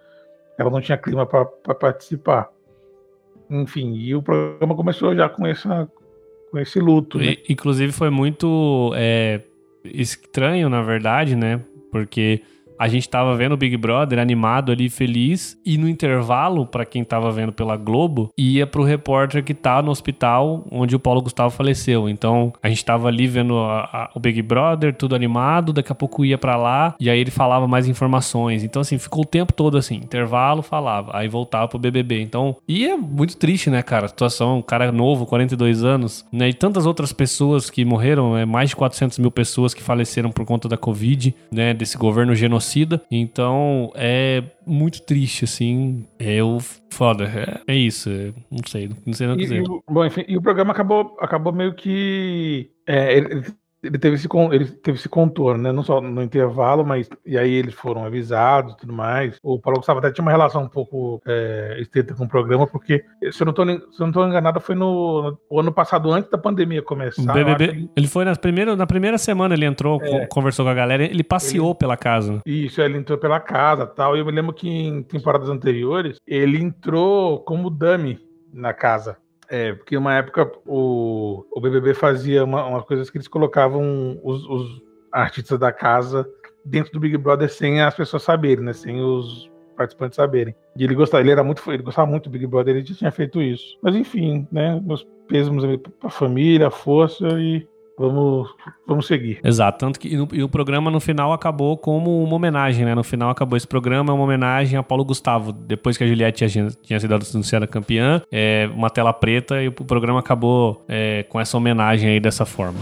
Ela não tinha clima para participar. Enfim, e o programa começou já com, essa, com esse luto. Né? Inclusive foi muito é, estranho, na verdade, né? Porque a gente tava vendo o Big Brother animado ali, feliz, e no intervalo, para quem tava vendo pela Globo, ia pro repórter que tá no hospital onde o Paulo Gustavo faleceu. Então, a gente tava ali vendo a, a, o Big Brother, tudo animado, daqui a pouco ia para lá, e aí ele falava mais informações. Então, assim, ficou o tempo todo assim, intervalo, falava, aí voltava pro BBB. Então, e é muito triste, né, cara? A situação, um cara novo, 42 anos, né, e tantas outras pessoas que morreram, é mais de 400 mil pessoas que faleceram por conta da Covid, né, desse governo genocida genocida. Então é muito triste, assim. É o foda. É, é isso. É, não sei, não sei o que dizer. E, bom, enfim, e o programa acabou, acabou meio que. É, ele, ele teve esse, ele teve esse contorno, né? Não só no intervalo, mas e aí eles foram avisados e tudo mais. O Paulo Gustavo até tinha uma relação um pouco é, estreita com o programa, porque, se eu não tô, se eu não tô enganado, foi no, no ano passado, antes da pandemia começar. BBB, ele... ele foi nas primeira, na primeira semana, ele entrou, é. conversou com a galera, ele passeou ele, pela casa. Isso, ele entrou pela casa tal. E eu me lembro que em temporadas anteriores, ele entrou como dummy na casa. É, porque uma época o, o BBB fazia uma, umas coisas que eles colocavam os, os, artistas da casa dentro do Big Brother sem as pessoas saberem, né? Sem os participantes saberem. E ele gostava, ele era muito, ele gostava muito do Big Brother, ele já tinha feito isso. Mas enfim, né? Meus pesos para a família, força e Vamos, vamos seguir. Exato, tanto que e, no, e, o programa no final acabou como uma homenagem, né? No final acabou esse programa, é uma homenagem a Paulo Gustavo. Depois que a Juliette tinha, tinha sido anunciada campeã, é, uma tela preta e o programa acabou é, com essa homenagem aí dessa forma.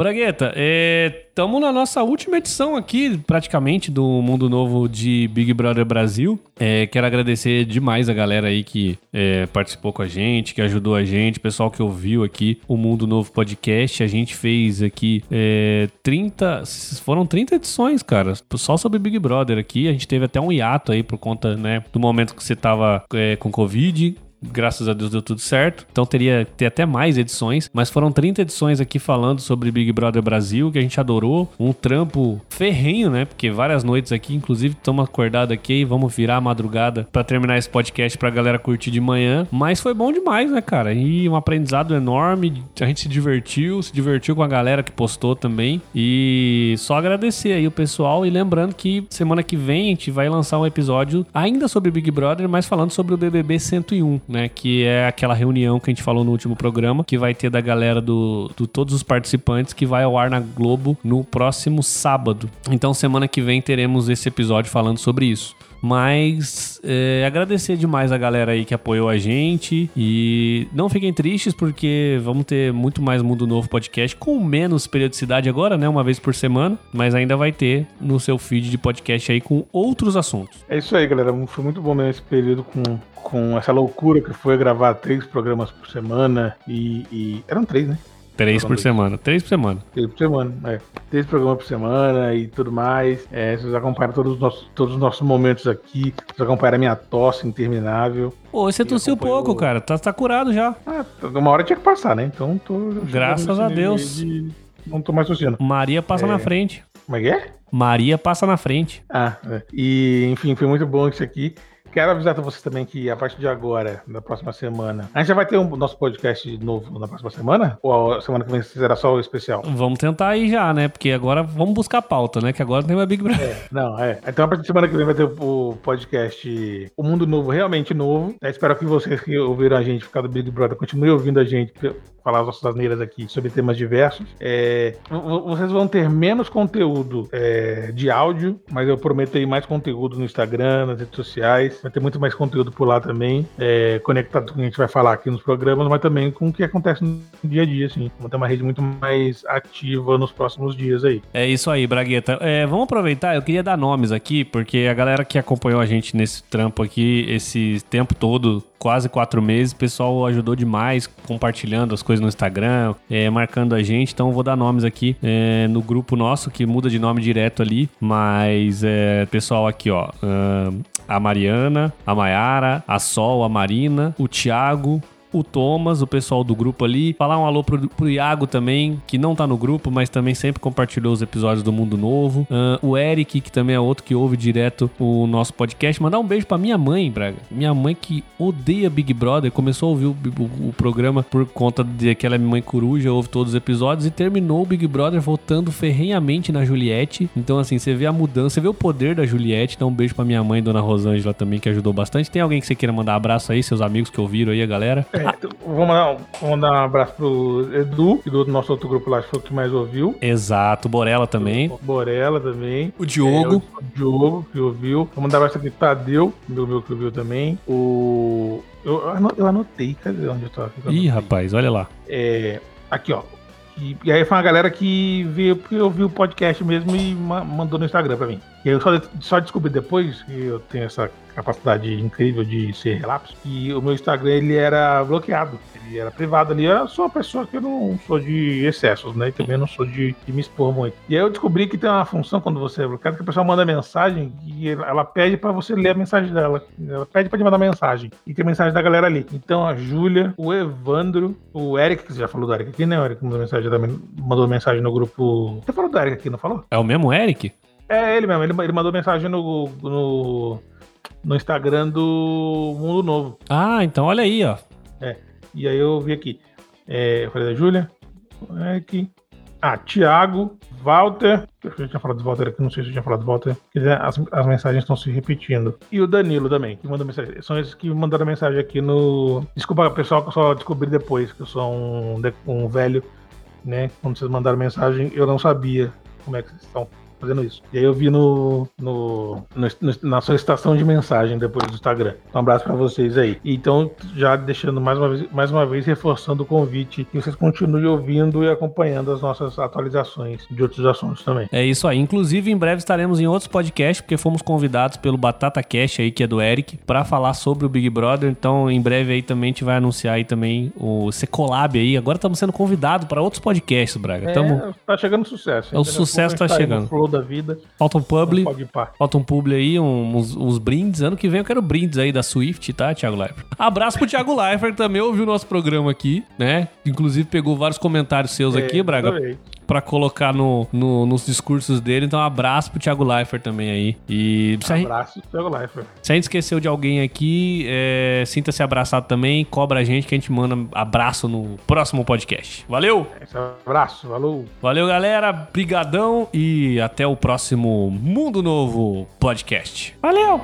Bragueta, estamos é, na nossa última edição aqui, praticamente, do Mundo Novo de Big Brother Brasil. É, quero agradecer demais a galera aí que é, participou com a gente, que ajudou a gente, pessoal que ouviu aqui o Mundo Novo Podcast. A gente fez aqui é, 30. Foram 30 edições, cara, só sobre Big Brother aqui. A gente teve até um hiato aí por conta, né, do momento que você tava é, com Covid graças a Deus deu tudo certo. Então teria ter até mais edições, mas foram 30 edições aqui falando sobre Big Brother Brasil, que a gente adorou. Um trampo ferrenho, né? Porque várias noites aqui, inclusive, estamos acordados aqui e vamos virar a madrugada para terminar esse podcast pra galera curtir de manhã. Mas foi bom demais, né, cara? E um aprendizado enorme. A gente se divertiu, se divertiu com a galera que postou também. E só agradecer aí o pessoal e lembrando que semana que vem a gente vai lançar um episódio ainda sobre Big Brother, mas falando sobre o BBB 101 né? Que é aquela reunião que a gente falou no último programa, que vai ter da galera do, do todos os participantes, que vai ao ar na Globo no próximo sábado. Então, semana que vem teremos esse episódio falando sobre isso. Mas é, agradecer demais a galera aí que apoiou a gente. E não fiquem tristes, porque vamos ter muito mais Mundo Novo Podcast com menos periodicidade agora, né? Uma vez por semana. Mas ainda vai ter no seu feed de podcast aí com outros assuntos. É isso aí, galera. Foi muito bom mesmo esse período com, com essa loucura que foi gravar três programas por semana. E, e... eram três, né? Três por semana. Três por semana. Três por semana, é. Três programas por semana e tudo mais. É, vocês acompanham todos os nossos, todos os nossos momentos aqui. Vocês acompanham a minha tosse interminável. Pô, você tossiu pouco, cara. Tá, tá curado já. Ah, uma hora tinha que passar, né? Então tô. Graças a Deus. De... Não tô mais tossindo. Maria passa é... na frente. Como é que é? Maria passa na frente. Ah, é. e enfim, foi muito bom isso aqui. Quero avisar para vocês também que a partir de agora, na próxima semana, a gente já vai ter um nosso podcast novo na próxima semana? Ou a semana que vem será só o especial? Vamos tentar aí já, né? Porque agora vamos buscar a pauta, né? Que agora tem uma Big Brother. É, não, é. Então a partir de semana que vem vai ter o podcast O Mundo Novo, realmente novo. Eu espero que vocês que ouviram a gente ficar do Big Brother continuem ouvindo a gente falar as nossas asneiras aqui sobre temas diversos. É, vocês vão ter menos conteúdo é, de áudio, mas eu prometo aí mais conteúdo no Instagram, nas redes sociais. Vai ter muito mais conteúdo por lá também, é, conectado com o que a gente vai falar aqui nos programas, mas também com o que acontece no dia a dia, assim. Vamos ter uma rede muito mais ativa nos próximos dias aí. É isso aí, Bragueta. É, vamos aproveitar, eu queria dar nomes aqui, porque a galera que acompanhou a gente nesse trampo aqui, esse tempo todo, quase quatro meses, o pessoal ajudou demais, compartilhando as coisas no Instagram, é, marcando a gente. Então, vou dar nomes aqui é, no grupo nosso, que muda de nome direto ali, mas é, pessoal aqui, ó. Uh, a Mariana, a Maiara, a Sol, a Marina, o Thiago, o Thomas, o pessoal do grupo ali. Falar um alô pro, pro Iago também, que não tá no grupo, mas também sempre compartilhou os episódios do Mundo Novo. Uh, o Eric, que também é outro que ouve direto o nosso podcast. Mandar um beijo pra minha mãe, Braga. Minha mãe que odeia Big Brother, começou a ouvir o, o, o programa por conta de que ela é minha mãe coruja, ouve todos os episódios e terminou o Big Brother votando ferrenhamente na Juliette. Então, assim, você vê a mudança, você vê o poder da Juliette. Então, um beijo pra minha mãe, Dona Rosângela, também, que ajudou bastante. Tem alguém que você queira mandar abraço aí, seus amigos que ouviram aí, a galera? Vou, mandar, vou mandar um abraço pro Edu, que do nosso outro grupo lá foi o que mais ouviu. Exato, Borella também. Borella também. O Diogo. É, o Diogo, que ouviu. Vou mandar um abraço aqui pro Tadeu, meu, meu que ouviu também. O. Eu, eu anotei, cadê onde eu? Eu Ih, rapaz, olha lá. É, aqui, ó. E, e, aí foi uma galera que veio porque eu vi o podcast mesmo e ma mandou no Instagram pra mim. E aí eu só, só descobri depois que eu tenho essa capacidade incrível de ser relapso, que o meu Instagram ele era bloqueado. Ele era privado ali. Eu sou uma pessoa que eu não sou de excessos, né? E também não sou de, de me expor muito. E aí eu descobri que tem uma função quando você é bloqueado que a pessoa manda mensagem e ela pede para você ler a mensagem dela. Ela pede para te mandar mensagem. E tem mensagem da galera ali. Então a Júlia, o Evandro, o Eric, que você já falou do Eric aqui, né? O Eric mandou mensagem, mandou mensagem no grupo. Você falou do Eric aqui, não falou? É o mesmo Eric? É ele mesmo. Ele, ele mandou mensagem no, no no Instagram do Mundo Novo. Ah, então olha aí, ó. É. E aí eu vi aqui. É, eu falei da Júlia. É aqui. Ah, Thiago, Walter. Eu já tinha falado do Walter aqui, não sei se eu tinha falado do Walter. As, as mensagens estão se repetindo. E o Danilo também, que mandou mensagem. São esses que mandaram mensagem aqui no. Desculpa, pessoal, que eu só descobri depois, que eu sou um, um velho, né? Quando vocês mandaram mensagem, eu não sabia como é que vocês estão fazendo isso. E aí eu vi no, no, no, na solicitação de mensagem depois do Instagram. Um abraço para vocês aí. Então, já deixando mais uma vez, mais uma vez reforçando o convite que vocês continuem ouvindo e acompanhando as nossas atualizações de outros assuntos também. É isso aí. Inclusive, em breve estaremos em outros podcasts, porque fomos convidados pelo Batata Cash aí, que é do Eric, para falar sobre o Big Brother. Então, em breve aí também a gente vai anunciar aí também o Secolab aí. Agora estamos sendo convidados para outros podcasts, Braga. É, Tamo... tá chegando sucesso. É, o sucesso tá chegando da vida. Falta um publi. Falta um publi aí, uns, uns, brindes. Ano que vem eu quero brindes aí da Swift, tá, Thiago Leifert? Abraço pro Thiago Leifert, também ouviu o nosso programa aqui, né? Inclusive pegou vários comentários seus é, aqui, Braga. Adorei para colocar no, no, nos discursos dele. Então, um abraço pro Thiago Leifert também aí. E se abraço pro Thiago Leifert. Se a gente esqueceu de alguém aqui, é, sinta-se abraçado também. Cobra a gente que a gente manda abraço no próximo podcast. Valeu! Esse abraço, valeu! Valeu, galera. Brigadão e até o próximo Mundo Novo podcast. Valeu!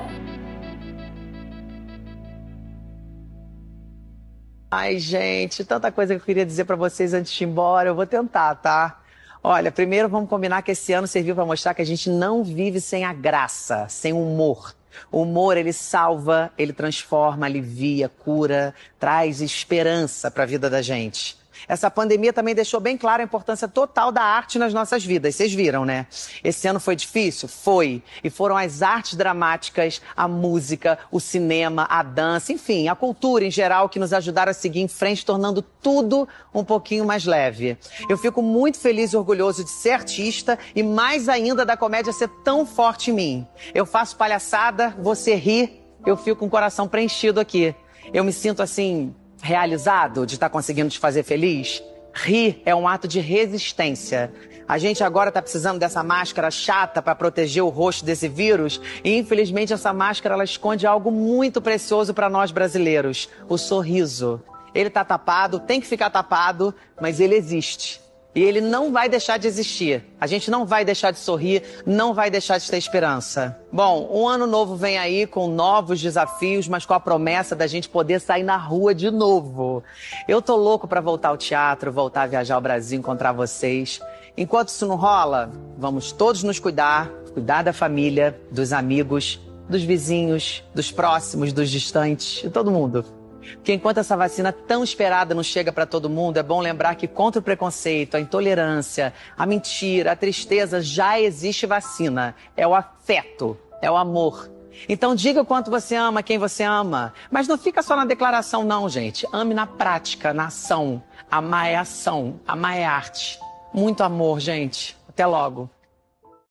Ai, gente, tanta coisa que eu queria dizer para vocês antes de ir embora. Eu vou tentar, tá? Olha, primeiro vamos combinar que esse ano serviu para mostrar que a gente não vive sem a graça, sem humor. O humor, ele salva, ele transforma, alivia, cura, traz esperança para a vida da gente. Essa pandemia também deixou bem clara a importância total da arte nas nossas vidas. Vocês viram, né? Esse ano foi difícil? Foi. E foram as artes dramáticas, a música, o cinema, a dança, enfim, a cultura em geral que nos ajudaram a seguir em frente, tornando tudo um pouquinho mais leve. Eu fico muito feliz e orgulhoso de ser artista e mais ainda da comédia ser tão forte em mim. Eu faço palhaçada, você ri, eu fico com o coração preenchido aqui. Eu me sinto assim realizado de estar tá conseguindo te fazer feliz? Rir é um ato de resistência. A gente agora está precisando dessa máscara chata para proteger o rosto desse vírus e infelizmente essa máscara ela esconde algo muito precioso para nós brasileiros: o sorriso. Ele está tapado, tem que ficar tapado, mas ele existe. E ele não vai deixar de existir. A gente não vai deixar de sorrir, não vai deixar de ter esperança. Bom, um ano novo vem aí com novos desafios, mas com a promessa da gente poder sair na rua de novo. Eu tô louco para voltar ao teatro, voltar a viajar ao Brasil, encontrar vocês. Enquanto isso não rola, vamos todos nos cuidar, cuidar da família, dos amigos, dos vizinhos, dos próximos, dos distantes, de todo mundo. Porque enquanto essa vacina tão esperada não chega para todo mundo, é bom lembrar que contra o preconceito, a intolerância, a mentira, a tristeza, já existe vacina. É o afeto, é o amor. Então diga o quanto você ama quem você ama. Mas não fica só na declaração, não, gente. Ame na prática, na ação. Amar é ação, amar é arte. Muito amor, gente. Até logo.